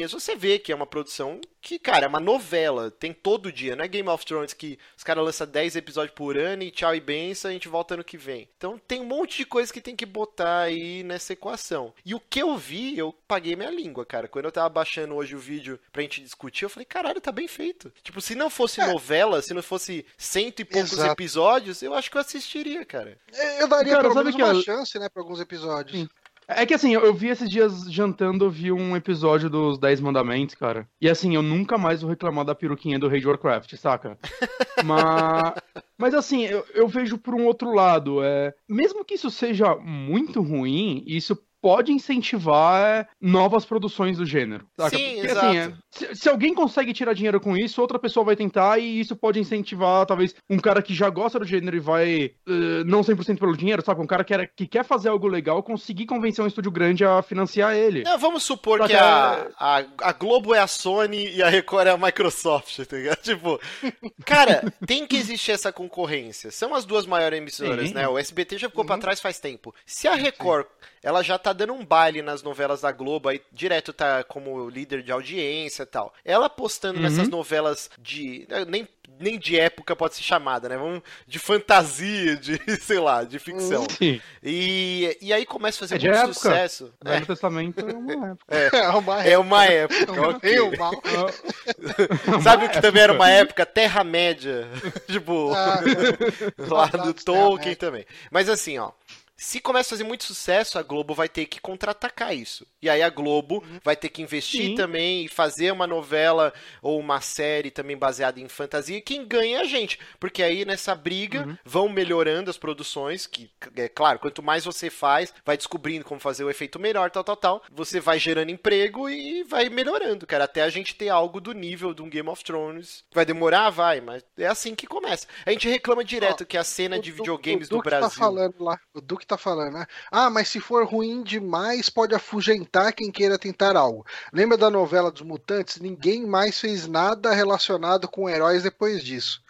Você vê que é uma produção que, cara, é uma novela. Tem todo dia. Não é Game of Thrones que os caras lançam 10 episódios por ano e tchau e benção, a gente volta ano que vem. Então tem um monte de coisa que tem que botar aí nessa equação. E o que eu vi, eu paguei minha língua, cara. Quando eu tava baixando hoje o vídeo pra gente discutir, eu falei, caralho, tá bem feito. Tipo, se não fosse novela, se não fosse cento e poucos Exato. episódios, eu acho que eu assistiria, cara. Eu daria Cara, pelo menos que uma a- chance, né, pra alguns episódios. Sim. É que assim, eu, vi esses dias jantando, eu vi um episódio dos Dez Mandamentos, cara. E assim, eu nunca mais vou reclamar da peruquinha do Rei de Warcraft, saca? Mas, mas assim, eu, eu vejo por um outro lado. É, mesmo que isso seja muito ruim, isso pode incentivar é, novas produções do gênero. Saca? Sim, Porque, exato. assim, é, se, se alguém consegue tirar dinheiro com isso, outra pessoa vai tentar e isso pode incentivar, talvez, um cara que já gosta do gênero e vai, eh, não 100% pelo dinheiro, sabe? Um cara que, era, que quer fazer algo legal, conseguir convencer um estúdio grande a financiar ele. Não, vamos supor Só que a, a, a Globo é a Sony e a Record é a Microsoft, tá ligado? Tipo, cara, tem que existir essa concorrência. São as duas maiores emissoras, Sim. né? O SBT já ficou Uhum. pra trás faz tempo. Se a Record, ela já tá dando um baile nas novelas da Globo, aí direto tá como líder de audiência e tal. Ela postando Uhum. nessas novelas de. Nem, nem de época pode ser chamada, né? Vamos, de fantasia, de, sei lá, de ficção. Sim. E, e aí começa a fazer É muito época. sucesso. O Velho Testamento é uma época. É uma É uma época, época ok. meio mal. Sabe o que também era uma época? Terra-média. tipo, Ah, lá do Tolkien também. Mas assim, ó. Se começa a fazer muito sucesso, a Globo vai ter que contra-atacar isso. E aí a Globo vai ter que investir Sim. também e fazer uma novela ou uma série também baseada em fantasia. E quem ganha é a gente. Porque aí nessa briga vão melhorando as produções. Que, é claro, quanto mais você faz, vai descobrindo como fazer o efeito melhor, tal, tal, tal. Você vai gerando emprego e vai melhorando, cara. Até a gente ter algo do nível de um Game of Thrones. Vai demorar? Vai, mas é assim que começa. A gente reclama direto que a cena O de videogames o do Duque Brasil. Tá falando lá, o Duque tá falando, né? Ah, mas se for ruim demais, pode afugentar quem queira tentar algo. Lembra da novela dos Mutantes? Ninguém mais fez nada relacionado com heróis depois disso.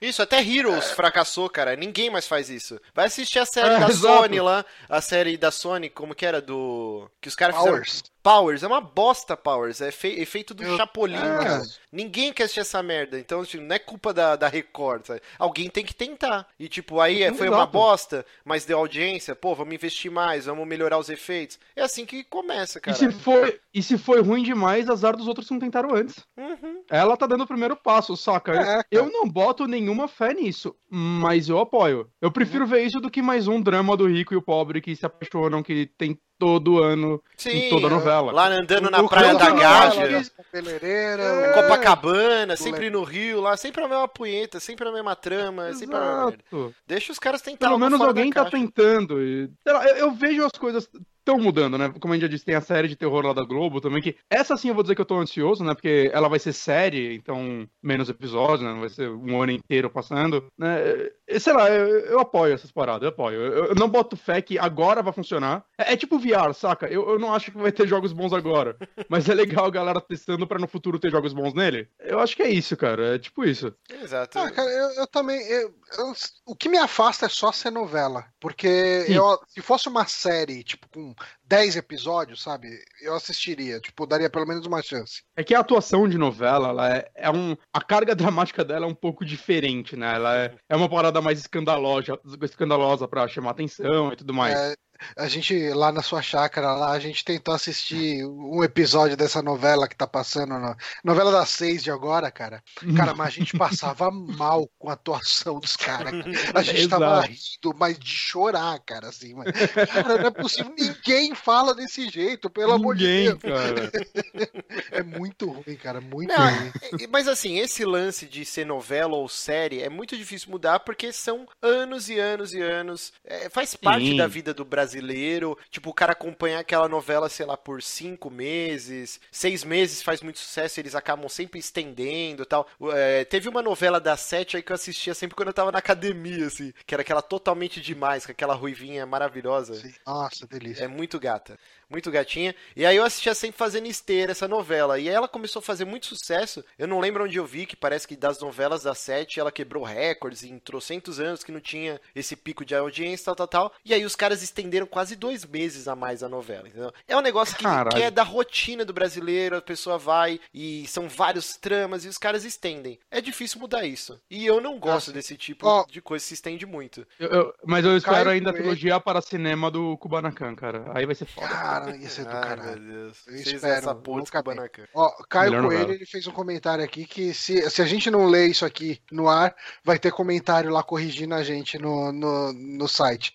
Isso, até Heroes fracassou, cara. Ninguém mais faz isso. Vai assistir a série É, da exato. Sony lá. A série da Sony, como que era? Do. Que os caras fizeram. Powers. É uma bosta, Powers. É, fe... é feito do Eu- Chapolin, É. cara. Ninguém quer assistir essa merda. Então, tipo, não é culpa da, da Record, sabe? Alguém tem que tentar. E, tipo, aí é, foi uma bosta, mas deu audiência. Pô, vamos investir mais, vamos melhorar os efeitos. É assim que começa, E cara. se, foi, e se foi ruim demais, azar dos outros que não tentaram antes. Uhum. Ela tá dando o primeiro passo, saca? É, eu não boto nenhuma fé nisso, mas eu apoio. Eu prefiro Uhum. ver isso do que mais um drama do rico e o pobre que se apaixonam, que tem todo ano Sim, em toda novela. lá andando na O praia da Gávea. Cabeleireira. É. Copacabana, sempre no Rio, lá, sempre a mesma punheta, sempre a mesma trama, sempre a mesma merda. Exato. Deixa os caras tentar Pelo menos alguém tá caixa. tentando. e- eu, eu vejo as coisas estão mudando, né? Como a gente já disse, tem a série de terror lá da Globo também, que essa sim eu vou dizer que eu tô ansioso, né? Porque ela vai ser série, então menos episódios, né? Não vai ser um ano inteiro passando, né? E, Sei lá, eu, eu apoio essas paradas, eu apoio. Eu, eu não boto fé que agora vai funcionar. É, é tipo VR, saca? Eu, eu não acho que vai ter jogos bons agora, mas é legal a galera testando pra no futuro ter jogos bons nele. Eu acho que é isso, cara. É tipo isso. Exato. Ah, cara, eu, eu também. eu- eu- o que me afasta é só ser novela. Porque se fosse uma série, tipo, com 10 episódios, sabe? Eu assistiria. Tipo, daria pelo menos uma chance. É que a atuação de novela, ela é, é um. A carga dramática dela é um pouco diferente, né? Ela é, é uma parada mais escandalosa, escandalosa pra chamar atenção e tudo mais. É, a gente, lá na sua chácara, lá, a gente tentou assistir um episódio dessa novela que tá passando, na, novela das seis de agora, cara. Cara, mas a gente passava mal com a atuação dos caras. cara. A gente tava Exato. rindo, mas de chorar, cara, assim. Mas, cara, não é possível. Ninguém fala desse jeito, pelo amor de Ninguém, Deus. cara. É muito ruim, cara, muito Não, ruim. é- mas assim, esse lance de ser novela ou série é muito difícil mudar porque são anos e anos e anos. É, faz parte Sim. da vida do brasileiro. Tipo, o cara acompanha aquela novela, sei lá, por cinco meses, seis meses faz muito sucesso, eles acabam sempre estendendo e tal. É, teve uma novela da Sete aí que eu assistia sempre quando eu tava na academia, assim, que era aquela totalmente demais, com aquela ruivinha maravilhosa. Sim. Nossa, delícia. É muito gata. Muito gatinha. E aí eu assistia sempre fazendo esteira essa novela. E aí ela começou a fazer muito sucesso. Eu não lembro onde eu vi, que parece que das novelas da Sete ela quebrou recordes em trocentos anos que não tinha esse pico de audiência, tal, tal, tal. E aí os caras estenderam quase dois meses a mais a novela. Entendeu? É um negócio que, que é da rotina do brasileiro. A pessoa vai e são vários tramas e os caras estendem. É difícil mudar isso. E eu não gosto Nossa. desse tipo Ó. de coisa que se estende muito. Eu- eu- mas eu espero Caio ainda a trilogia para cinema do Kubanacan, cara. Aí vai ser foda. Cara, ia ser do Ai, caralho. meu Deus. Eu Fez espero, essa porra bem. Kubanacan. Ó, Caio Melhor Coelho ele fez um comentário aqui que se, se a gente não lê isso aqui no ar, vai ter comentário lá corrigindo a gente no, no, no site.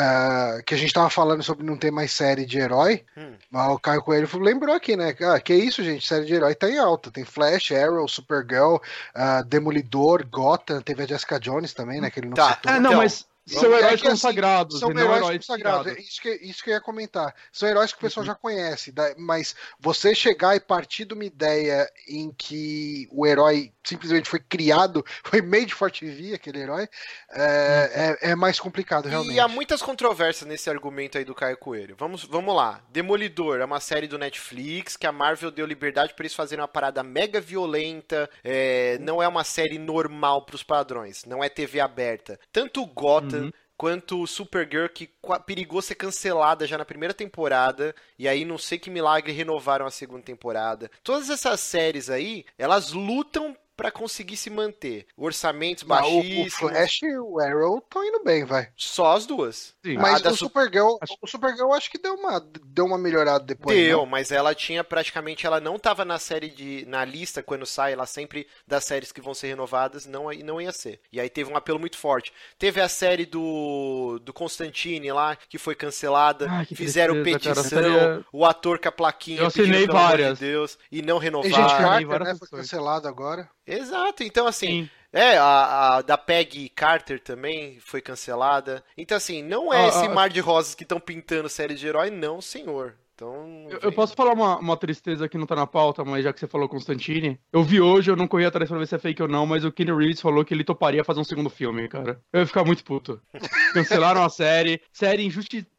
Ah, que a gente tava falando sobre não ter mais série de herói, Hum. mas o Caio Coelho lembrou aqui, né? Ah, que isso, gente, série de herói tá em alta. Tem Flash, Arrow, Supergirl, ah, Demolidor, Gotham, teve a Jessica Jones também, né? Que ele não Tá. citou. É, não, Então, mas são É heróis assim, consagrados, São heróis heróis consagrados, é isso que, isso que eu ia comentar. São heróis que o pessoal já conhece, mas você chegar e partir de uma ideia em que o herói simplesmente foi criado, foi made for TV, aquele herói, é, é- é mais complicado, realmente. E há muitas controvérsias nesse argumento aí do Caio Coelho. Vamos, vamos lá. Demolidor é uma série do Netflix que a Marvel deu liberdade para eles fazerem uma parada mega violenta. é, não é uma série normal pros padrões. Não é TV aberta. Tanto o Gotham. Uhum. quanto Supergirl, que perigou ser cancelada já na primeira temporada, e aí não sei que milagre renovaram a segunda temporada. Todas essas séries aí, elas lutam para conseguir se manter. Orçamentos baixíssimos. O Flash e o Arrow estão indo bem, vai. Só as duas. Sim. Mas o Supergirl, acho... o Supergirl acho que deu uma, deu uma melhorada depois. Deu, mas ela tinha praticamente, ela não tava na série de, na lista quando sai, ela sempre das séries que vão ser renovadas, não, não ia ser. E aí teve um apelo muito forte. Teve a série do, do Constantine lá, que foi cancelada, Ai, fizeram tristeza, petição, cara, o ator com a plaquinha, Eu assinei várias. De Deus, e não renovaram. Agent Carter, né, foi cancelado agora. Exato, então assim, Sim. é, a, a, da Peggy Carter também foi cancelada. Então assim, não é ah, esse ah, mar de rosas que estão pintando série de herói, não, senhor. Então, eu, eu, posso falar uma, uma tristeza que não tá na pauta, mas já que você falou Constantine, eu vi hoje, eu não corri atrás pra ver se é fake ou não, mas o Kenny Reeves falou que ele toparia fazer um segundo filme, cara. Eu ia ficar muito puto. Cancelaram a série, série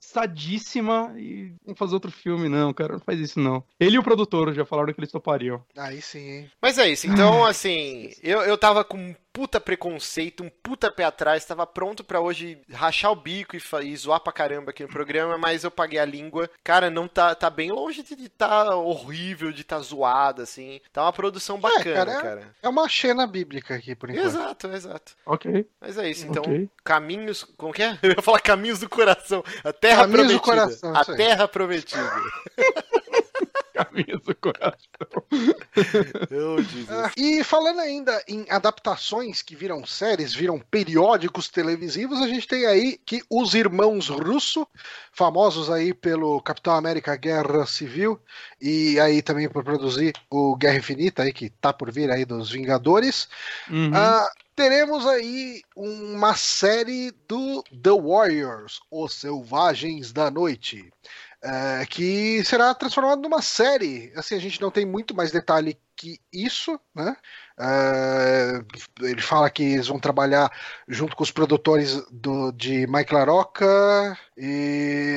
injustiçadíssima e vão fazer outro filme, não, cara, não faz isso não. Ele e o produtor já falaram que eles topariam. Aí sim, hein. Mas é isso, então, assim, eu, eu tava com puta preconceito, um puta pé atrás, tava pronto para hoje rachar o bico e, e, zoar pra caramba aqui no programa, mas eu paguei a língua. Cara, não tá, tá bem longe de estar tá horrível, de estar tá zoada, assim. Tá uma produção é, bacana, é, cara, cara. É uma cena bíblica aqui, por enquanto. Exato, exato. Ok. Mas é isso, então, okay. caminhos, como que é? Eu ia falar caminhos do coração. A terra caminhos prometida. Coração, a terra prometida. caminhos do coração. ah, e falando ainda em adaptações que viram séries, viram periódicos televisivos, a gente tem aí que os irmãos Russo, famosos aí pelo Capitão América Guerra Civil e aí também por produzir o Guerra Infinita aí que tá por vir aí dos Vingadores. Uhum. Ah, teremos aí uma série do The Warriors, Os Selvagens da Noite é, que será transformado numa série. Assim, a gente não tem muito mais detalhe que isso, né? Uh, ele fala que eles vão trabalhar junto com os produtores do, de Mike LaRocca e.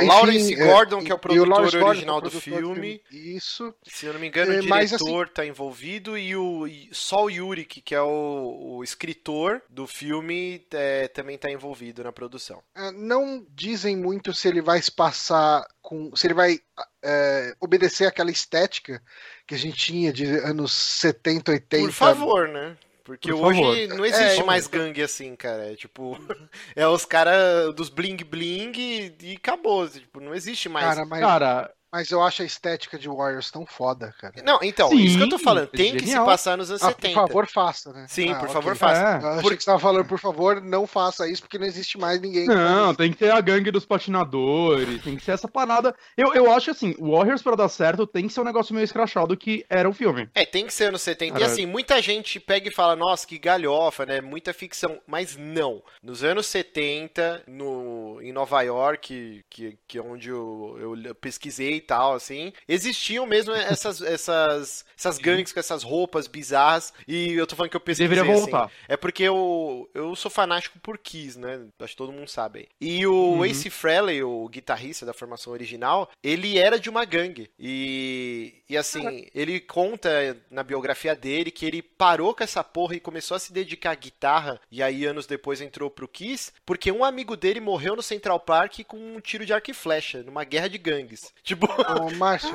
É, o Lawrence é, Gordon, que é o produtor original do, filme. Isso. Se eu não me engano, o diretor está assim, tá envolvido e o Sol Yurik, que é o, o escritor do filme, é, também está envolvido na produção. Não dizem muito se ele vai se passar com. se ele vai é, obedecer aquela estética que a gente tinha de anos 70, 80. Por favor, né? Porque Por hoje não existe é, mais gangue assim, cara. É tipo, é os caras dos bling bling e, e acabou. Tipo, não existe mais. Cara, mas... cara mas eu acho a estética de Warriors tão foda, cara. Não, então, Sim, isso que eu tô falando. Tem genial. que se passar nos anos ah, 70. Por favor, faça, né? Sim, ah, por okay. favor, faça. É. Eu achei por... que você tava falando, por favor, não faça isso, porque não existe mais ninguém. Não, tem que ter a gangue dos patinadores, tem que ser essa parada. Eu, eu acho assim, Warriors pra dar certo tem que ser um negócio meio escrachado que era o filme. É, tem que ser anos 70. E assim, muita gente pega e fala, nossa, que galhofa, né? Muita ficção. Mas não. Nos anos 70, no, em Nova York, que, que é onde eu, eu pesquisei tal, assim, existiam mesmo essas, essas, essas gangues com essas roupas bizarras. E eu tô falando que eu pesquisei. Deveria voltar. Assim, é porque eu, eu sou fanático por Kiss, né? Acho que todo mundo sabe. E o uhum. Ace Frehley, o guitarrista da formação original, ele era de uma gangue. E, e assim, ele conta na biografia dele que ele parou com essa porra e começou a se dedicar à guitarra. E aí, anos depois, entrou pro Kiss, porque um amigo dele morreu no Central Park com um tiro de arco e flecha, numa guerra de gangues. Tipo. Ô, Márcio,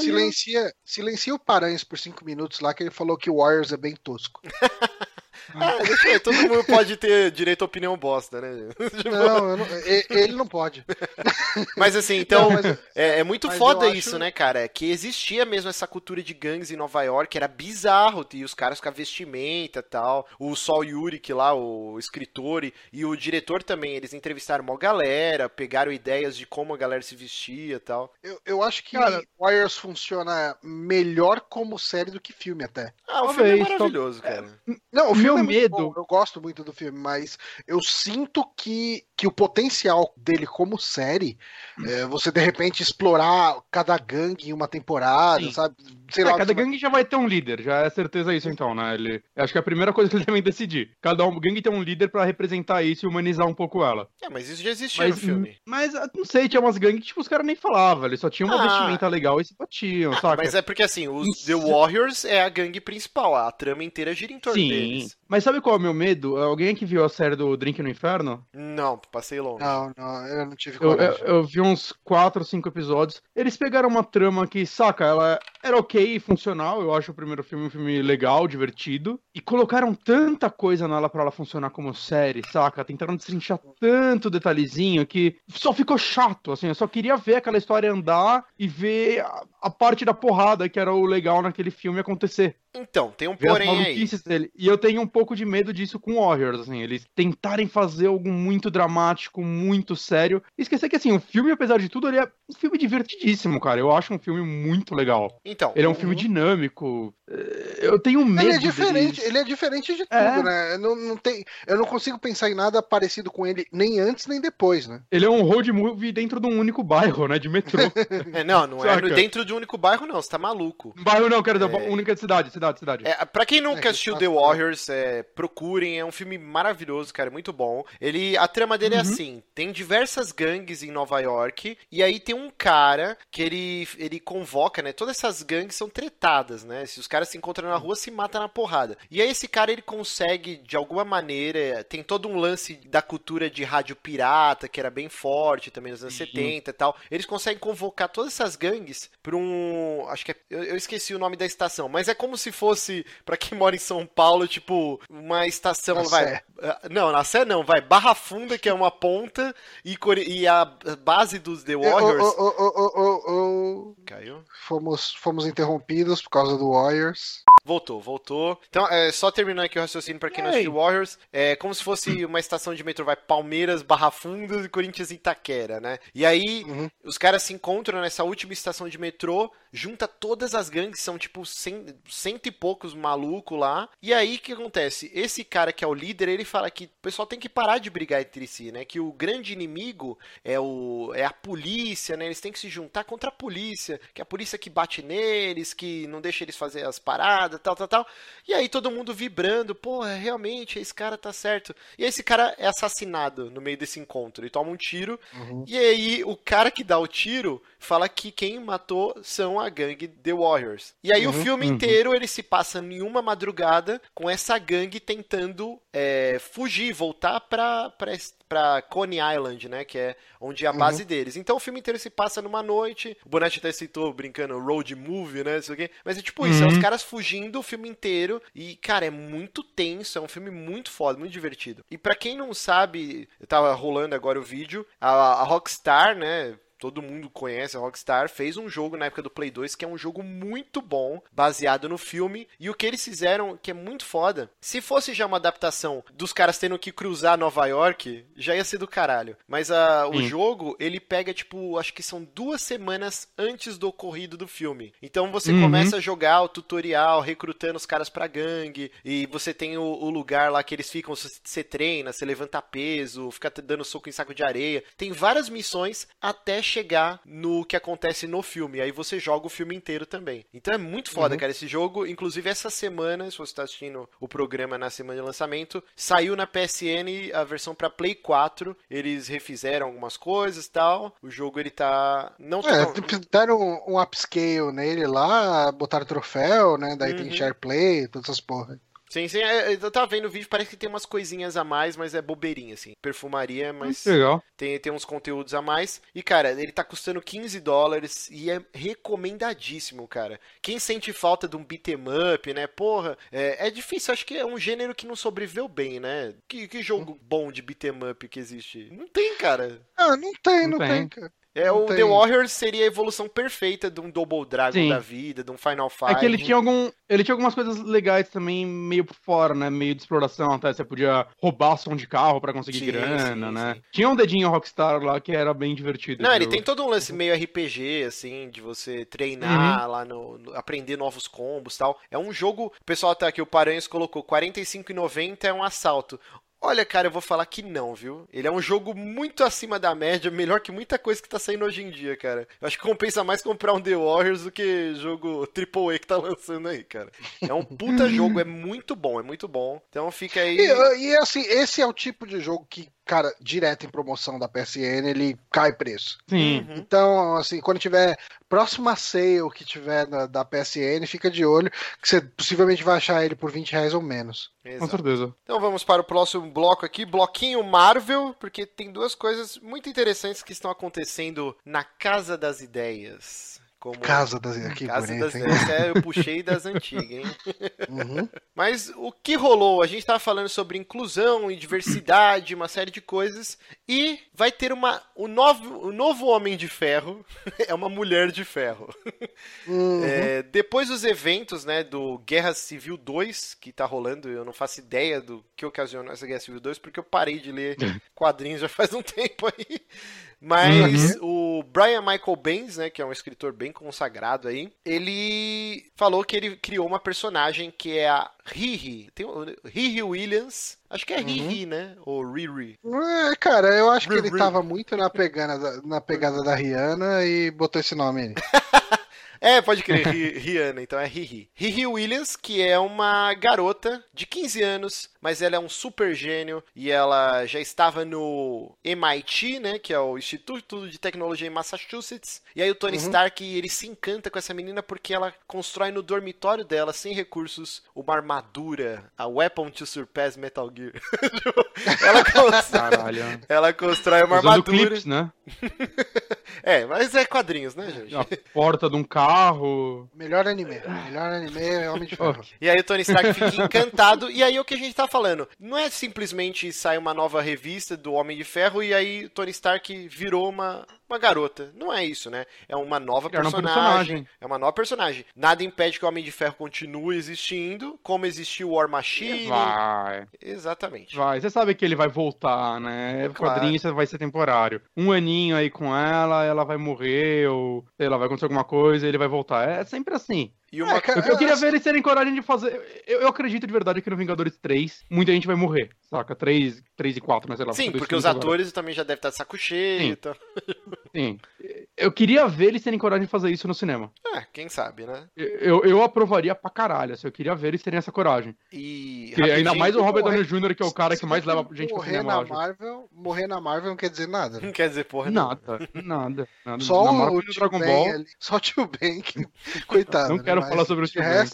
silencia, silencia o Paranhos por cinco minutos lá, que ele falou que o Warriors é bem tosco. Ah, deixa todo mundo pode ter direito à opinião bosta, né? Tipo, não, não, ele não pode. Mas assim, então, não, mas, é, é, muito foda isso, acho... né, cara? É que existia mesmo essa cultura de gangues em Nova York, era bizarro, e os caras com a vestimenta e tal. O Sol Yurik lá, o escritor, e, e, o diretor também, eles entrevistaram uma galera, pegaram ideias de como a galera se vestia e tal. Eu, eu acho que cara, Wires funciona melhor como série do que filme até. Ah, o Talvez, filme é maravilhoso, cara. Não, o filme meu é medo. Bom, eu gosto muito do filme, mas eu sinto que, que o potencial dele como série, é, você de repente explorar cada gangue em uma temporada, Sim. sabe? Sei é, lá, cada gangue vai... já vai ter um líder, já é certeza isso então, né? Ele, acho que é a primeira coisa que ele devem decidir. Cada um, gangue tem um líder para representar isso e humanizar um pouco ela. É, mas isso já existia mas, no filme. Mas, não sei, tinha umas gangues que tipo, os caras nem falavam, eles só tinham uma ah. vestimenta legal e se batiam, ah, saca? Mas é porque assim, os The Warriors é a gangue principal, a trama inteira gira em torno Sim. deles. Mas sabe qual é o meu medo? Alguém aqui viu a série do Drink no Inferno? Não, passei longe. Não, não, eu não tive coragem. Eu, eu, eu vi uns 4 ou 5 episódios. Eles pegaram uma trama que, saca, ela era ok e funcional. Eu acho o primeiro filme um filme legal, divertido. E colocaram tanta coisa nela para ela funcionar como série, saca? Tentaram destrinchar tanto detalhezinho que só ficou chato, assim. Eu só queria ver aquela história andar e ver a, a parte da porrada que era o legal naquele filme acontecer. Então, tem um porém aí. Dele. E eu tenho um pouco de medo disso com Warriors, assim, eles tentarem fazer algo muito dramático, muito sério. E esquecer que, assim, o filme, apesar de tudo, ele é um filme divertidíssimo, cara. Eu acho um filme muito legal. Então. Ele é um filme dinâmico. É, eu tenho medo. Ele é diferente, deles. ele é diferente de é. tudo, né? Não, não tem, eu não consigo pensar em nada parecido com ele nem antes nem depois, né? Ele é um road movie dentro de um único bairro, né? De metrô. é, não, não é Saca? é dentro de um único bairro, não. Você tá maluco. Bairro não, quero dizer, é... única cidade, cidade, cidade. É, pra quem nunca é, assistiu The Warriors, é, procurem, é um filme maravilhoso, cara, é muito bom. Ele, a trama dele é uhum. é assim: tem diversas gangues em Nova York, e aí tem um cara que ele, ele convoca, né? Todas essas gangues são tretadas, né? Se os caras se encontram na rua, se matam na porrada. E aí esse cara ele consegue, de alguma maneira, tem todo um lance da cultura de rádio pirata, que era bem forte também nos anos uhum. 70 e tal. Eles conseguem convocar todas essas gangues pra um. Acho que é, eu, eu esqueci o nome da estação, mas é como se fosse para quem mora em São Paulo, tipo, uma estação, na vai. Sé. Ah, não, na Sé não, vai. Barra Funda, que é uma ponta, e, e a base dos The Warriors. Oh, oh, oh, Caiu? Fomos, fomos interrompidos por causa do Warriors. Voltou, voltou. Então, é, só terminando aqui o raciocínio para quem não assistiu Warriors, é como se fosse uma estação de metrô, vai Palmeiras, Barra Funda e Corinthians Itaquera, né? E aí, uhum. os caras se encontram nessa última estação de metrô, junta todas as gangues, são tipo cento, cento e poucos malucos lá. E aí, o que acontece? Esse cara que é o líder, ele fala que o pessoal tem que parar de brigar entre si, né? Que o grande inimigo é, o, é a polícia, né? Eles têm que se juntar contra a polícia, que é a polícia que bate neles, que não deixa eles fazer as paradas tal, tal, tal. E aí todo mundo vibrando, pô, realmente, esse cara tá certo. E aí esse cara é assassinado no meio desse encontro. Ele toma um tiro. Uhum. E aí o cara que dá o tiro fala que quem matou são a gangue The Warriors. E aí uhum, o filme uhum. inteiro ele se passa em uma madrugada com essa gangue tentando é, fugir, voltar pra, pra, pra Coney Island, né? Que é onde é a base uhum. deles. Então o filme inteiro se passa numa noite. O Bonatti até citou brincando road movie, né? Isso aqui. Mas é tipo isso, é os uhum. caras fugindo o filme inteiro. E, cara, é muito tenso, é um filme muito foda, muito divertido. E para quem não sabe, eu tava rolando agora o vídeo, a, a Rockstar, né? Todo mundo conhece, a Rockstar, fez um jogo na época do Play 2 que é um jogo muito bom, baseado no filme. E o que eles fizeram, que é muito foda, se fosse já uma adaptação dos caras tendo que cruzar Nova York, já ia ser do caralho. Mas a, o jogo, ele pega, tipo, acho que são duas semanas antes do ocorrido do filme. Então você uhum. começa a jogar o tutorial, recrutando os caras pra gangue, e você tem o, o lugar lá que eles ficam, você treina, você levanta peso, fica dando soco em saco de areia. Tem várias missões até chegar no que acontece no filme. Aí você joga o filme inteiro também. Então é muito foda, uhum. cara, esse jogo. Inclusive, essa semana, se você está assistindo o programa na semana de lançamento, saiu na PSN a versão para Play 4. Eles refizeram algumas coisas tal. O jogo ele tá. Não é, tão... deram um, um upscale nele lá, botaram troféu, né? Daí uhum. tem share play, todas essas porra. Sim, sim. É, eu tava vendo o vídeo, parece que tem umas coisinhas a mais, mas é bobeirinha, assim. Perfumaria, mas Legal. Tem, tem uns conteúdos a mais. E, cara, ele tá custando 15 dólares e é recomendadíssimo, cara. Quem sente falta de um beat'em up, né? Porra, é, é difícil. Acho que é um gênero que não sobreviveu bem, né? Que, que jogo bom de beat'em up que existe? Não tem, cara. Ah, não tem, não, não tem. tem, cara. É, o tem... The Warriors seria a evolução perfeita de um Double Dragon Sim. da vida, de um Final Fight. É que ele tinha, algum, ele tinha algumas coisas legais também, meio por fora, né? Meio de exploração, até você podia roubar som de carro para conseguir sim, grana, sim, né? Sim. Tinha um dedinho Rockstar lá que era bem divertido. Não, ele tem todo um lance meio RPG, assim, de você treinar uhum. lá no, no, aprender novos combos tal. É um jogo, o pessoal tá aqui, o Paranhos colocou 45,90 é um assalto. Olha, cara, eu vou falar que não, viu? Ele é um jogo muito acima da média, melhor que muita coisa que tá saindo hoje em dia, cara. Eu acho que compensa mais comprar um The Warriors do que jogo AAA que tá lançando aí, cara. É um puta jogo, é muito bom, é muito bom. Então fica aí. E, e assim, esse é o tipo de jogo que cara, direto em promoção da PSN, ele cai preço. Sim. Uhum. Então, assim, quando tiver próxima sale que tiver na, da PSN, fica de olho, que você possivelmente vai achar ele por 20 reais ou menos. Com Exato. certeza. Então vamos para o próximo bloco aqui, bloquinho Marvel, porque tem duas coisas muito interessantes que estão acontecendo na Casa das Ideias. Como... Casa das que Casa bonito, das hein? É, eu puxei das antigas, hein? Uhum. Mas o que rolou? A gente estava falando sobre inclusão e diversidade, uma série de coisas, e vai ter uma o novo, o novo Homem de Ferro é uma mulher de ferro. Uhum. É, depois dos eventos, né, do Guerra Civil 2, que tá rolando, eu não faço ideia do que ocasionou essa Guerra Civil 2, porque eu parei de ler quadrinhos já faz um tempo aí. Mas o Brian Michael Bendis, né, que é um escritor bem consagrado aí, ele falou que ele criou uma personagem que é a Riri. Tem o Riri Williams. Acho que é Riri, né? Ou Riri. É, cara, eu acho que ele Riri. tava muito na pegada, da, na pegada da Rihanna e botou esse nome aí. É, pode crer, Ri- Rihanna, então é Riri. Riri Williams, que é uma garota de 15 anos, mas ela é um super gênio e ela já estava no MIT, né, que é o Instituto de Tecnologia em Massachusetts. E aí o Tony Stark, ele se encanta com essa menina porque ela constrói no dormitório dela, sem recursos, uma armadura, a Weapon to Surpass Metal Gear. ela, constrói, Caralho. ela constrói uma Usando armadura. clips, né? É, mas é quadrinhos, né, gente? A porta de um carro. Melhor anime. Melhor anime é Homem de Ferro. E aí o Tony Stark fica encantado. E aí é o que a gente tá falando. Não é simplesmente sai uma nova revista do Homem de Ferro e aí o Tony Stark virou uma, uma garota. Não é isso, né? É uma nova personagem, personagem. É uma nova personagem. Nada impede que o Homem de Ferro continue existindo, como existiu o War Machine. Vai, Exatamente. vai. Você sabe que ele vai voltar, né? Claro. Quadrinho vai ser temporário. Um aninho aí com ela, ela vai morrer, ou sei lá, vai acontecer alguma coisa e ele vai voltar. É sempre assim. E uma É, cara, Eu, eu queria ver eles terem coragem de fazer. Eu, eu acredito de verdade que no Vingadores 3, muita gente vai morrer. Saca? 3, 3 e 4, né? Sei lá. Sim, porque os agora. atores também já devem estar de saco cheio. Sim. Então... Sim. Eu queria ver eles terem coragem de fazer isso no cinema. É, quem sabe, né? Eu, eu aprovaria pra caralho, assim, eu queria ver eles terem essa coragem. E. Ainda mais o Robert morrer- Downey Jr., que é o cara que mais leva gente pro morrer cinema, eu na. Marvel, morrer na Marvel não quer dizer nada. né? Não quer dizer porra nenhuma. Nada, nada, nada. Só Na o, Marvel o e tio Dragon Ball. ali. Só o tio Ben, que, coitado. Não né? quero Mas falar sobre o tio Ben,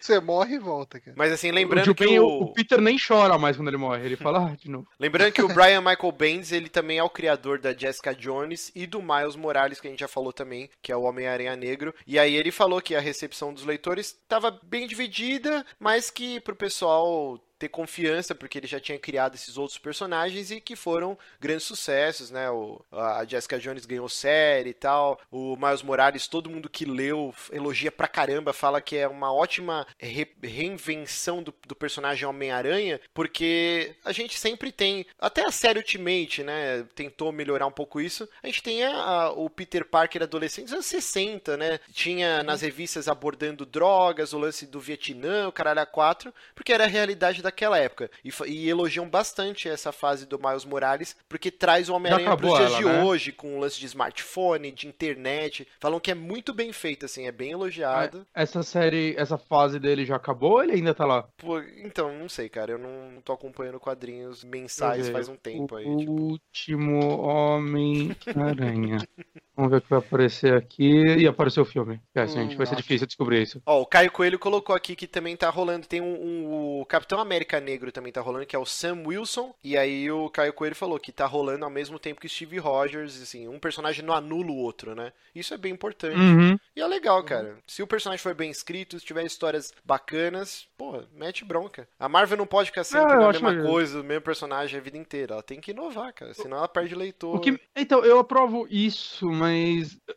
você- morre e volta, cara. Mas assim, O, lembrando tio que Ben, o... o... o Peter nem chora mais quando ele morre. Ele fala, ah, de novo. Lembrando que o Brian Michael Bendis, ele também é o criador da Jessica Jones e do Miles Morales, que a gente já falou também, que é o Homem-Aranha Negro. E aí ele falou que a recepção dos leitores estava bem dividida, mas que pro pessoal ter confiança, porque ele já tinha criado esses outros personagens e que foram grandes sucessos, né? O, a Jessica Jones ganhou série e tal. O Miles Morales, todo mundo que leu elogia pra caramba, fala que é uma ótima re- reinvenção do, do personagem Homem-Aranha, porque a gente sempre tem, até a série Ultimate, né? Tentou melhorar um pouco isso. A gente tem a- a- o Peter Parker adolescente dos anos 60, né? Tinha nas revistas abordando drogas, o lance do Vietnã, o caralho a quatro, porque era a realidade daquela época. E, e elogiam bastante essa fase do Miles Morales, porque traz o Homem-Aranha pros dias ela, de né? hoje, com o lance de smartphone, de internet. Falam que é muito bem feito, assim, é bem elogiado. Essa série, essa fase dele já acabou ou ele ainda tá lá? Pô, então, não sei, cara, eu não, não tô acompanhando quadrinhos mensais faz um tempo aí. O tipo. último Homem-Aranha. Vamos ver o que vai aparecer aqui. E apareceu o filme. É, Hum, gente, vai ser difícil descobrir isso. Ó, o Caio Coelho colocou aqui que também tá rolando. Tem um, um- o Capitão América Negro também tá rolando, que é o Sam Wilson. E aí o Caio Coelho falou que tá rolando ao mesmo tempo que Steve Rogers, assim, um personagem não anula o outro, né? Isso é bem importante. Uhum. E é legal, cara. Se o personagem for bem escrito, se tiver histórias bacanas, porra, mete bronca. A Marvel não pode ficar sempre Ah, acho mesma legal. coisa, o mesmo personagem a vida inteira. Ela tem que inovar, cara. Senão ela perde leitor. O que... Então, eu aprovo isso, mas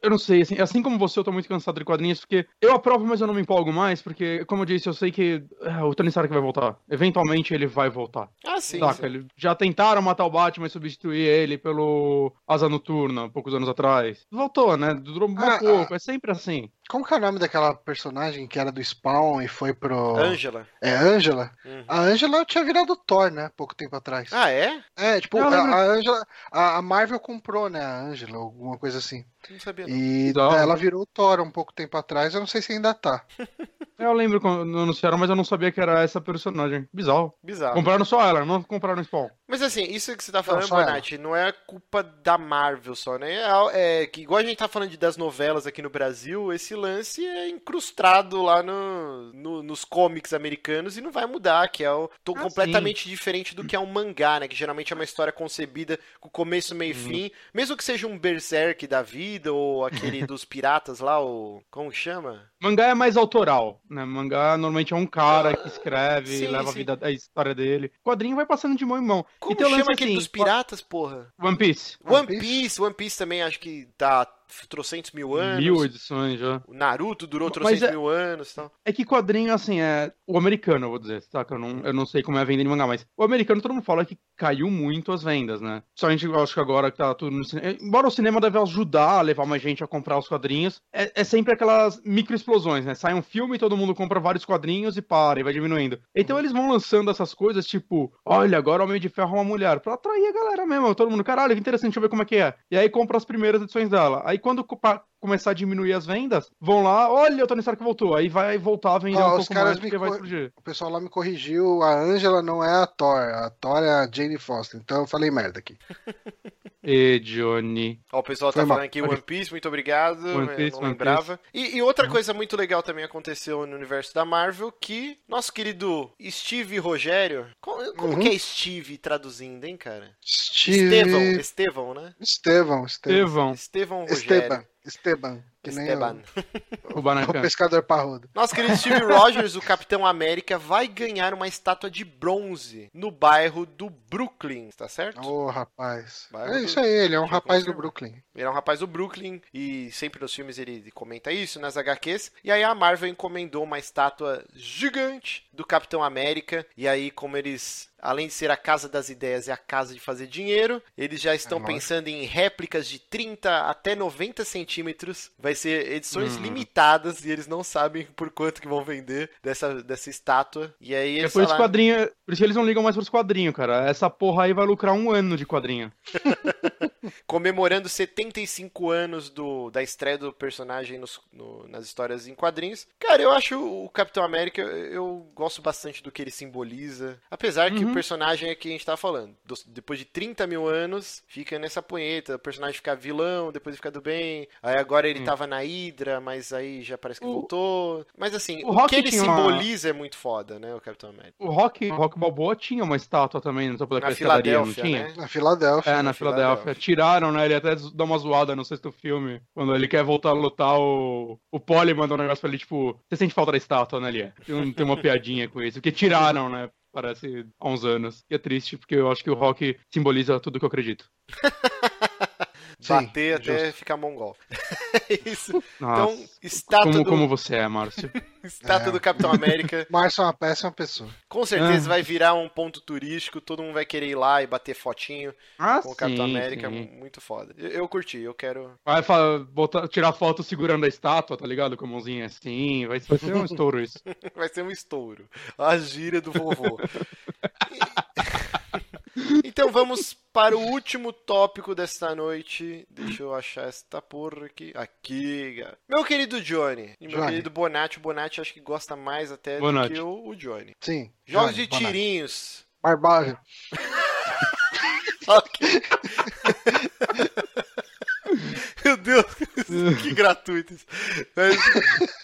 eu não sei, assim, assim como você, eu tô muito cansado de quadrinhos, porque eu aprovo, mas eu não me empolgo mais, porque, como eu disse, eu sei que ah, o Tony Stark vai voltar. Eventualmente ele vai voltar. Ah, sim. Saca? sim. Ele- já tentaram matar o Batman e substituir ele pelo Asa Noturna, poucos anos atrás. Voltou, né? Durou um Ah, pouco, é sempre assim. Como que é o nome daquela personagem que era do Spawn e foi pro. Angela. É, Angela? Uhum. A Angela tinha virado Thor, né? Pouco tempo atrás. Ah, é? É, tipo, Eu a, lembro. a Angela. A, a Marvel comprou, né? A Angela, alguma coisa assim. Não sabia não. E Bizarro. ela virou Thor um pouco tempo atrás, eu não sei se ainda tá. Eu lembro quando anunciaram, mas eu não sabia que era essa personagem. Bizarro. Bizarro. Compraram só ela, não compraram Spawn. Mas assim, isso que você tá falando. Bonatti, não é culpa da Marvel só, né? É, é que igual a gente tá falando de, das novelas aqui no Brasil, esse lance é incrustado lá no, no- nos comics americanos e não vai mudar, que é o, tô Ah, completamente diferente do que é um mangá, né? Que geralmente é uma história concebida com começo, meio e Uhum. fim. Mesmo que seja um Berserk da vida, ou aquele dos piratas lá, o. Como chama? Mangá é mais autoral, né? Mangá normalmente é um cara que escreve, Sim, leva a sim. vida, a história dele. O quadrinho vai passando de mão em mão. Como e tem o chama lance aquele assim, dos piratas, porra? One Piece. One? Piece, One Piece também acho que tá trocentos mil anos. Mil edições já. O Naruto durou trocentos é- mil anos e tal. É que quadrinho, assim, é. O americano, eu vou dizer, tá? Que eu não, eu não sei como é a venda de mangá, mas o americano todo mundo fala que caiu muito as vendas, né? Só a gente, eu acho que agora que tá tudo no cinema. Embora o cinema deve ajudar a levar mais gente a comprar os quadrinhos, é, é sempre aquelas micro explosões, né? Sai um filme, todo mundo compra vários quadrinhos e para, e vai diminuindo. Então eles vão lançando essas coisas, tipo, olha, agora o Homem de Ferro é uma mulher, pra atrair a galera mesmo. Todo mundo, caralho, que interessante, deixa eu ver como é que é. E aí compra as primeiras edições dela. Aí quando começar a diminuir as vendas, vão lá, olha, o Tony Stark voltou. Aí vai voltar a vender Ó, um os pouco caras mais me porque vai co- explodir. O pessoal lá me corrigiu, a Angela não é a Thor, a Thor é a Jane Foster. Então eu falei merda aqui. E Johnny. Ó, o pessoal Foi tá mal. falando aqui One Piece, muito obrigado. One eu Piece, não One lembrava. E, e outra coisa muito legal também aconteceu no universo da Marvel, que nosso querido Steve Rogério. Como, como Uhum. que é Steve traduzindo, hein, cara? Steve... Estevão, Estevão, né? Estevão, Estevão. Estevão, Estevão Rogério. Esteban, Esteban, que nem Esteban. o o, o pescador parrudo. Nosso querido Steve Rogers, o Capitão América, vai ganhar uma estátua de bronze no bairro do Brooklyn, tá certo? Ô, rapaz. Vai, É isso aí, ele é um rapaz do. Brooklyn. Ele é um rapaz do Brooklyn e sempre nos filmes ele comenta isso, nas HQs. E aí a Marvel encomendou uma estátua gigante do Capitão América. E aí, como eles, além de ser a casa das ideias e a casa de fazer dinheiro, eles já estão lógico. pensando em réplicas de 30 até 90 centímetros. Vai ser edições Hum. limitadas e eles não sabem por quanto que vão vender dessa, dessa estátua. E aí É eles por isso, falaram... quadrinho, por isso que eles não ligam mais pros quadrinhos, cara. Essa porra aí vai lucrar um ano de quadrinho. comemorando 75 anos do, da estreia do personagem nos- no- nas histórias em quadrinhos. Cara, eu acho o Capitão América, eu gosto bastante do que ele simboliza. Apesar que Uhum. o personagem é que a gente tá falando. dos- depois de 30 mil anos, fica nessa punheta. O personagem fica vilão, depois fica do bem. Aí agora ele Hum. tava na Hydra, mas aí já parece que O- voltou. Mas assim, o o, que ele tinha uma- simboliza é muito foda, né, o Capitão América. O Rock, o Rock Balboa tinha uma estátua também no topo Na daquela escadaria, não Filadélfia, tinha? né? Na Filadélfia. É, na na Filadélfia. Filadélfia. Tiraram, né? Ele até dá uma zoada no sexto filme. Quando ele quer voltar a lutar, o, o Polly mandou um negócio pra ele, tipo, você sente falta da estátua, né, Lia? Tem, tem uma piadinha com isso. Porque tiraram, né? Parece há uns anos. E é triste, porque eu acho que o rock simboliza tudo que eu acredito. Sim, Bater até justo. ficar mongol. é isso. Nossa. Então, estátua como, do, como você é, Márcio? estátua É. do Capitão América. Márcio é uma péssima pessoa. Com certeza Ah. vai virar um ponto turístico, todo mundo vai querer ir lá e bater fotinho Ah, com o Capitão sim, América, sim. muito foda. Eu, eu curti, eu quero. Vai botar, tirar foto segurando a estátua, tá ligado? Com a mãozinha assim. Vai, vai ser um estouro isso. Vai ser um estouro. A gíria do vovô. Então vamos para o último tópico desta noite. Deixa eu achar esta porra aqui. Aqui, cara. Meu querido Johnny. E meu Johnny. querido Bonatti. O Bonatti acho que gosta mais até Bonatti. do que o, o Johnny. Sim. Jogos Johnny, de Bonatti. tirinhos. Barbárie. Ok. Meu Deus, que gratuito isso. Mas,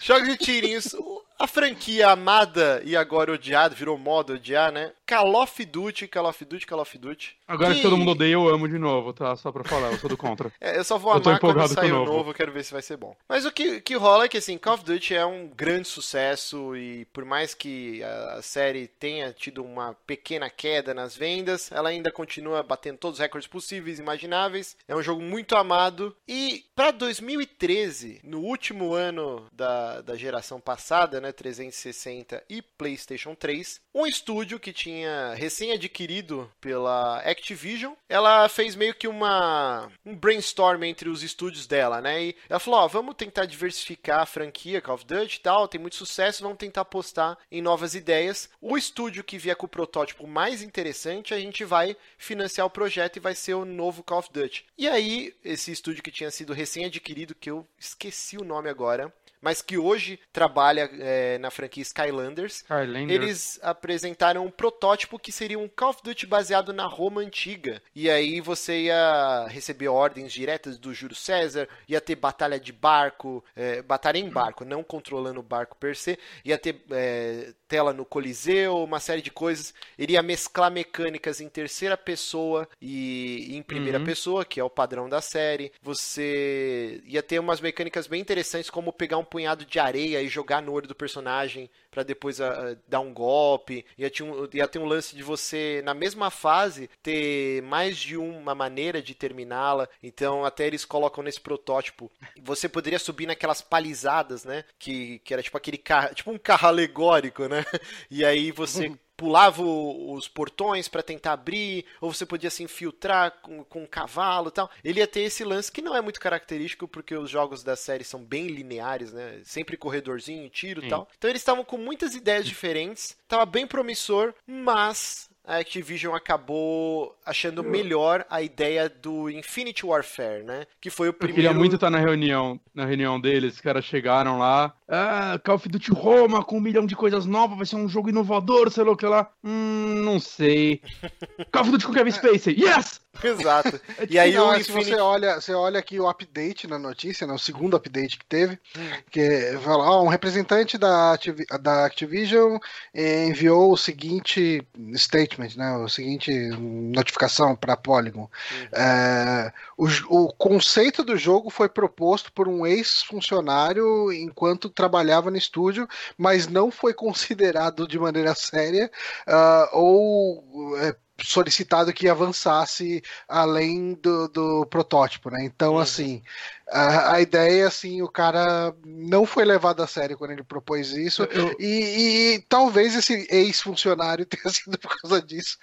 jogos de tirinhos. A franquia amada e agora odiada, virou moda odiar, né? Call of Duty, Call of Duty, Call of Duty. Agora que Que- todo mundo odeia, eu amo de novo, tá? Só pra falar, eu sou do contra. É, eu só vou amar quando sair o novo. novo, quero ver se vai ser bom. Mas o que, que rola é que, assim, Call of Duty é um grande sucesso e por mais que a série tenha tido uma pequena queda nas vendas, ela ainda continua batendo todos os recordes possíveis e imagináveis. É um jogo muito amado e pra 2013, no último ano da, da geração passada, né, 360 e PlayStation 3, um estúdio que tinha tinha recém-adquirido pela Activision. Ela fez meio que uma um brainstorm entre os estúdios dela, né? E ela falou: ó, vamos tentar diversificar a franquia Call of Duty e tal, tem muito sucesso, vamos tentar apostar em novas ideias. O estúdio que vier com o protótipo mais interessante, a gente vai financiar o projeto e vai ser o novo Call of Duty. E aí, esse estúdio que tinha sido recém-adquirido, que eu esqueci o nome agora, mas que hoje trabalha é, na franquia Skylanders, Skylanders. eles apresentaram um protótipo que seria um Call of Duty baseado na Roma antiga. E aí você ia receber ordens diretas do Júlio César, ia ter batalha de barco, é, batalha em barco, não controlando o barco per se, ia ter é, tela no Coliseu, uma série de coisas. Iria mesclar mecânicas em terceira pessoa e em primeira Uhum. pessoa, que é o padrão da série. Você ia ter umas mecânicas bem interessantes, como pegar um punhado de areia e jogar no olho do personagem para depois ah, dar um golpe. Ia ter um, ia ter um lance de você, na mesma fase, ter mais de uma maneira de terminá-la. Então, até eles colocam nesse protótipo. Você poderia subir naquelas palizadas, né? Que, que era tipo aquele carro, tipo um carro alegórico, né? E aí você pulava os portões para tentar abrir, ou você podia se infiltrar com, com um cavalo e tal. Ele ia ter esse lance que não é muito característico, porque os jogos da série são bem lineares, né? Sempre corredorzinho, tiro e tal. Então eles estavam com muitas ideias diferentes, tava bem promissor, mas a Activision acabou achando melhor a ideia do Infinity Warfare, né? Que foi o Eu primeiro. queria muito estar na reunião, na reunião deles, os caras chegaram lá, ah, Call of Duty Roma com um milhão de coisas novas, vai ser um jogo inovador, sei lá o que lá. Hum, não sei. Call of Duty com Kevin Spacey, yes! Exato. É E aí Não, o é, se Infinity você olha, você olha aqui o update na notícia, né, o segundo update que teve, que fala, ó, um representante da, Activi- da Activision eh, enviou o seguinte statement, né, o seguinte notificação para Polygon. É, o, o conceito do jogo foi proposto por um ex-funcionário enquanto trabalhava no estúdio, mas não foi considerado de maneira séria ah, ou é, solicitado que avançasse além do, do protótipo, né? Então, Uhum. assim, a, a ideia, assim, o cara não foi levado a sério quando ele propôs isso. Eu- E, e talvez esse ex-funcionário tenha sido por causa disso.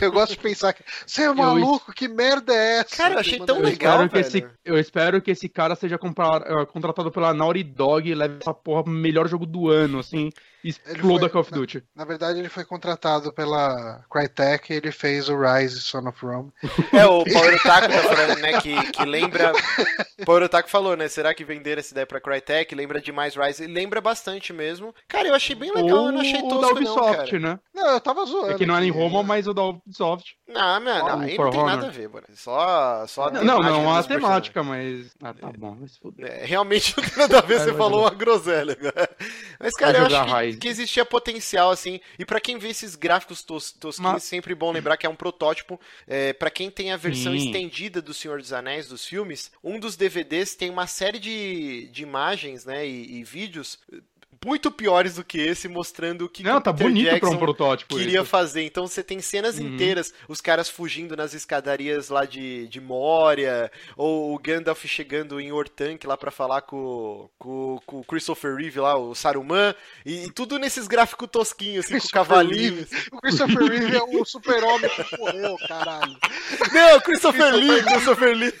Eu gosto de pensar que você é maluco, que merda é essa? Cara, eu achei Que tão Eu legal, espero, que esse, eu espero que esse cara seja comprar- eh, contratado pela Naughty Dog e leve essa porra pro melhor jogo do ano, assim, exploda foi- Call of Duty. Na verdade, ele foi contratado pela Crytek e ele fez o Rise Son of Rome. É, o Power Otaku tá falando, né, que, que lembra... Power Otaku falou, né, será que venderam essa ideia pra Crytek? Lembra demais Rise? Lembra bastante mesmo. Cara, eu achei bem legal, Ou eu não achei o da tosco não, Ubisoft, cara. né? Não, eu tava zoando. É que não é em Roma, mas o da Ubisoft. Não, não, não, o aí não tem Honor. nada a ver, mano. Só, só a Não, não, não a temática, mas. Ah, tá bom, vai se fuder. É, realmente não tem nada a ver, você falou uma groselha agora. Mas, cara, eu acho que, que existia potencial, assim. E pra quem vê esses gráficos tos, tosquinhos, Mas- sempre bom lembrar que é um protótipo. É, para quem tem a versão Sim. estendida do Senhor dos Anéis, dos filmes, um dos DVDs tem uma série de, de imagens, né, e, e vídeos muito piores do que esse, mostrando o que, Não, tá bonito pra um protótipo. queria isso. fazer. Então você tem cenas Uhum. inteiras, os caras fugindo nas escadarias lá de, de Moria, ou o Gandalf chegando em Ortank lá pra falar com, com, com o Christopher Reeve lá, o Saruman, e, e tudo nesses gráficos tosquinhos, assim, com cavalinhos. O Christopher Reeve é o super-homem que morreu, caralho. Não, Christopher Lee, Christopher Lee.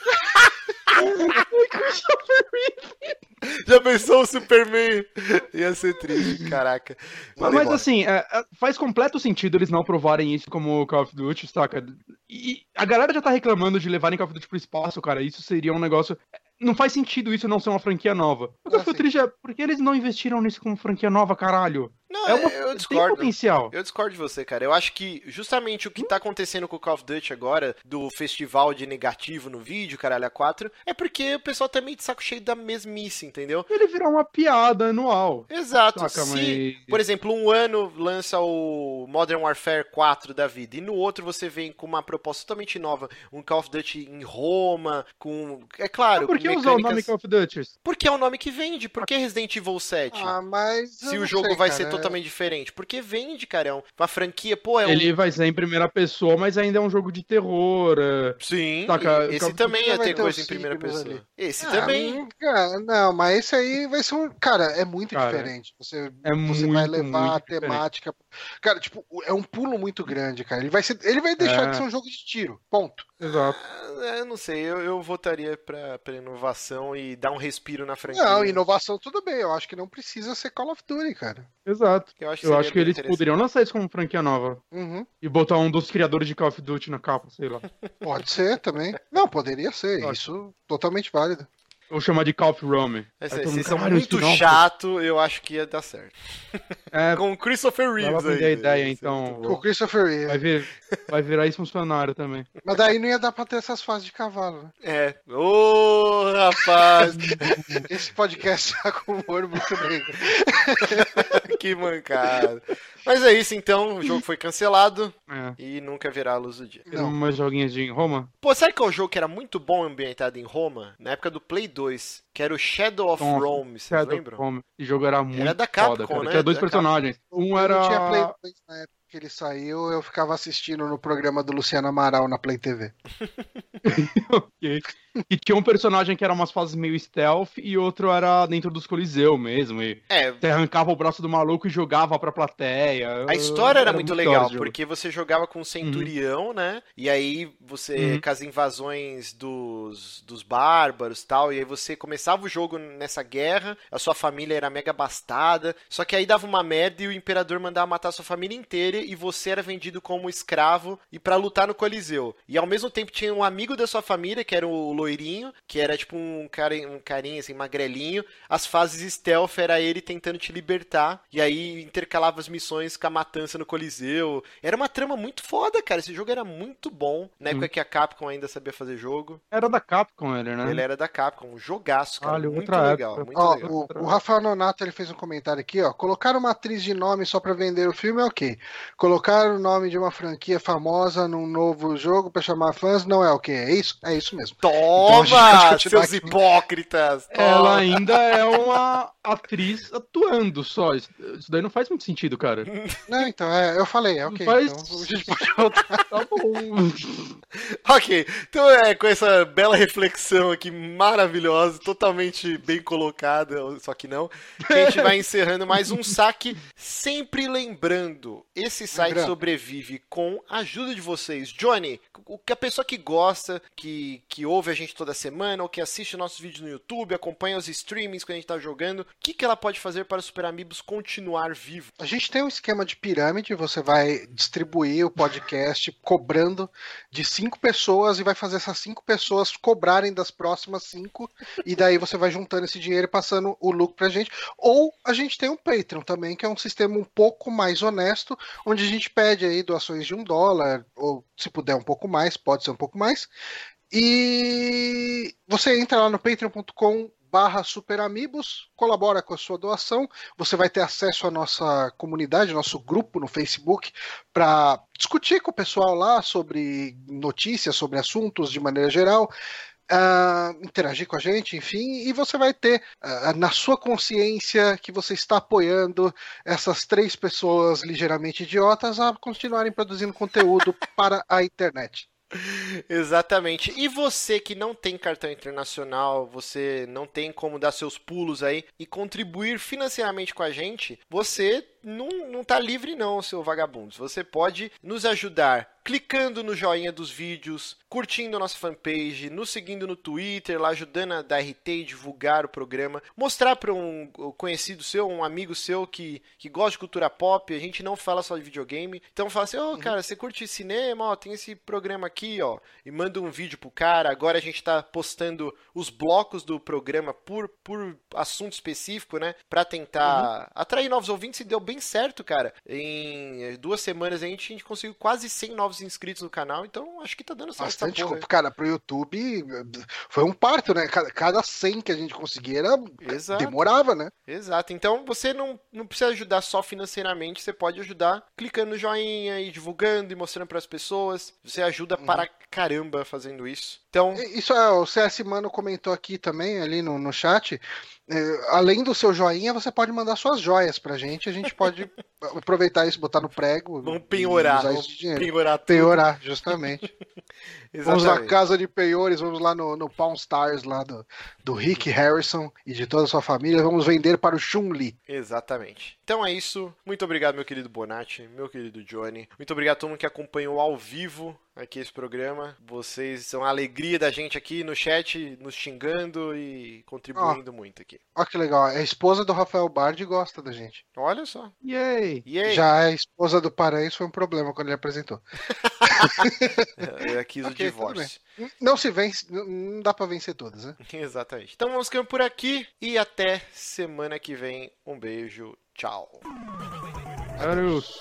Já pensou o Superman? Ia ser triste, caraca. Mas, assim, é, é, faz completo sentido eles não aprovarem isso como Call of Duty, saca? E a galera já tá reclamando de levarem Call of Duty pro espaço, cara. Isso seria um negócio. Não faz sentido isso não ser uma franquia nova. O que eu Ah, fico triste é por que eles não investiram nisso como franquia nova, caralho? Não, É uma, eu tem discordo. potencial. Eu discordo de você, cara. Eu acho que justamente o que tá acontecendo com o Call of Duty agora, do festival de negativo no vídeo, caralho, a 4, é porque o pessoal tá meio de saco cheio da mesmice, entendeu? Ele virar uma piada anual. Exato. Saca, Se, mas- por exemplo, um ano lança o Modern Warfare 4 da vida, e no outro você vem com uma proposta totalmente nova, um Call of Duty em Roma, com. É claro, Ah, por que usar o nome mecânicas- Call of Duty? Porque é o nome que vende. Por que Resident Evil 7? Ah, mas. eu Se o jogo sei, vai cara. ser totalmente totalmente diferente? Porque vende, cara. É uma franquia, pô, é um... Ele vai ser em primeira pessoa, mas ainda é um jogo de terror. É... Sim, Saca, esse também ia ter coisa em primeira pessoa. Ali. Esse ah, também. Cara, não, mas esse aí vai ser um. Cara, é muito cara, diferente. Você, é você muito, vai levar a temática. Diferente. Cara, tipo, é um pulo muito grande, cara. Ele vai, ser, ele vai deixar é. de ser um jogo de tiro. Ponto. Exato. É, eu não sei, eu, eu votaria pra, pra inovação e dar um respiro na franquia. Não, inovação tudo bem. Eu acho que não precisa ser Call of Duty, cara. Exato. Eu acho que, eu acho que eles poderiam lançar isso como franquia nova. Uhum. E botar um dos criadores de Call of Duty na capa, sei lá. Pode ser também. Não, poderia ser. Isso totalmente válido. Ou chamar de Call of Rome. É, vocês são muito chato, eu acho que ia dar certo. É, Com o Christopher Reeves aí. a ideia, então. Com o Christopher Reeves. Vai, vir, vai virar isso funcionário também. Mas daí não ia dar pra ter essas fases de cavalo, né? É. Ô, oh, rapaz! Esse podcast tá com humor muito negro. que mancada. Mas é isso então, o jogo foi cancelado é. e nunca virá a luz do dia. Não. Umas joguinhas de Roma? Pô, sabe que é um jogo que era muito bom ambientado em Roma? Na época do Play 2, que era o Shadow of Nossa, Rome, vocês lembram? Rome. Esse jogo era muito era da Capcom, foda, né? Tinha dois da personagens. Capcom. Um era... Eu tinha Play 2 na época que ele saiu, eu ficava assistindo no programa do Luciano Amaral na Play TV. ok. E tinha um personagem que era umas fases meio stealth e outro era dentro dos Coliseu mesmo. E é. Você arrancava o braço do maluco e jogava pra plateia. A história era, era muito legal, porque você jogava com um centurião, uhum. né? E aí você, uhum. com as invasões dos, dos bárbaros tal, e aí você começava o jogo nessa guerra, a sua família era mega bastada, só que aí dava uma merda e o imperador mandava matar a sua família inteira e você era vendido como escravo e para lutar no Coliseu. E ao mesmo tempo tinha um amigo da sua família, que era o loirinho, que era tipo um, cara, um carinha assim, magrelinho. As fases stealth era ele tentando te libertar. E aí intercalava as missões com a matança no Coliseu. Era uma trama muito foda, cara. Esse jogo era muito bom. Na época hum. que a Capcom ainda sabia fazer jogo. Era da Capcom, ele, né? Ele era da Capcom. Um jogaço, cara. Olha, muito legal. Muito ó, legal. O, o Rafael Nonato ele fez um comentário aqui, ó. Colocar uma atriz de nome só pra vender o filme é ok. Colocar o nome de uma franquia famosa num novo jogo para chamar fãs não é o que? É isso? É isso mesmo. Toma, então, seus aqui. hipócritas! Toma. Ela ainda é uma atriz atuando só. Isso daí não faz muito sentido, cara. Não, então, é, eu falei, é ok. Faz... Então a gente pode voltar. tá bom. ok, então é com essa bela reflexão aqui maravilhosa, totalmente bem colocada, só que não, que a gente vai encerrando mais um saque. Sempre lembrando, esse site lembrando. sobrevive com a ajuda de vocês. Johnny, o que a pessoa que gosta, que, que ouve a gente toda semana, ou que assiste nossos vídeos no YouTube, acompanha os streamings quando a gente tá jogando, o que, que ela pode fazer para o Super Amigos continuar vivo? A gente tem um esquema de pirâmide, você vai distribuir o podcast cobrando de cinco pessoas e vai fazer essas cinco pessoas cobrarem das próximas cinco, e daí você vai juntando esse dinheiro e passando o lucro pra gente. Ou a gente tem um Patreon também, que é um sistema um pouco mais honesto, onde a gente pede aí doações de um dólar, ou se puder um pouco mais, pode ser um pouco mais. E você entra lá no patreon.com barra superamigos, colabora com a sua doação, você vai ter acesso à nossa comunidade, nosso grupo no Facebook, para discutir com o pessoal lá sobre notícias, sobre assuntos de maneira geral. Uh, interagir com a gente, enfim, e você vai ter uh, na sua consciência que você está apoiando essas três pessoas ligeiramente idiotas a continuarem produzindo conteúdo para a internet. Exatamente. E você que não tem cartão internacional, você não tem como dar seus pulos aí e contribuir financeiramente com a gente, você não, não tá livre não, seu vagabundo. Você pode nos ajudar clicando no joinha dos vídeos, curtindo a nossa fanpage, nos seguindo no Twitter, lá ajudando a dar RT e divulgar o programa, mostrar para um conhecido seu, um amigo seu que, que gosta de cultura pop, a gente não fala só de videogame, então fala assim, ô oh, cara, você curte cinema, ó, tem esse programa aqui, ó, e manda um vídeo pro cara, agora a gente tá postando os blocos do programa por, por assunto específico, né, pra tentar uhum. atrair novos ouvintes e deu bem certo, cara, em duas semanas a gente, a gente conseguiu quase 100 novos inscritos no canal, então acho que tá dando certo. Bastante, porra, cara, pro YouTube foi um parto, né? Cada, cada 100 que a gente conseguia era, Exato. demorava, né? Exato. Então você não, não precisa ajudar só financeiramente, você pode ajudar clicando no joinha e divulgando e mostrando para as pessoas. Você ajuda uhum. para caramba fazendo isso. Então. Isso é, o CS Mano comentou aqui também, ali no, no chat. É, além do seu joinha, você pode mandar suas joias pra gente. A gente pode aproveitar isso, botar no prego. Vamos penhorar. Vamos penhorar tudo. Penhorar, justamente. vamos na casa de penhores, vamos lá no, no Pawn Stars, lá do, do Rick Harrison e de toda a sua família. Vamos vender para o Chun-Li. Exatamente. Então é isso. Muito obrigado, meu querido Bonatti, meu querido Johnny. Muito obrigado a todo mundo que acompanhou ao vivo aqui esse programa. Vocês são a alegria da gente aqui no chat, nos xingando e contribuindo oh, muito aqui. Olha que legal. A esposa do Rafael Bard gosta da gente. Olha só. Yay! Yay. Já a esposa do Paranhos foi um problema quando ele apresentou. é, quis o okay, divórcio. Não se vence, não dá para vencer todas, né? Exatamente. Então vamos ficando por aqui e até semana que vem. Um beijo. Tchau. Adeus.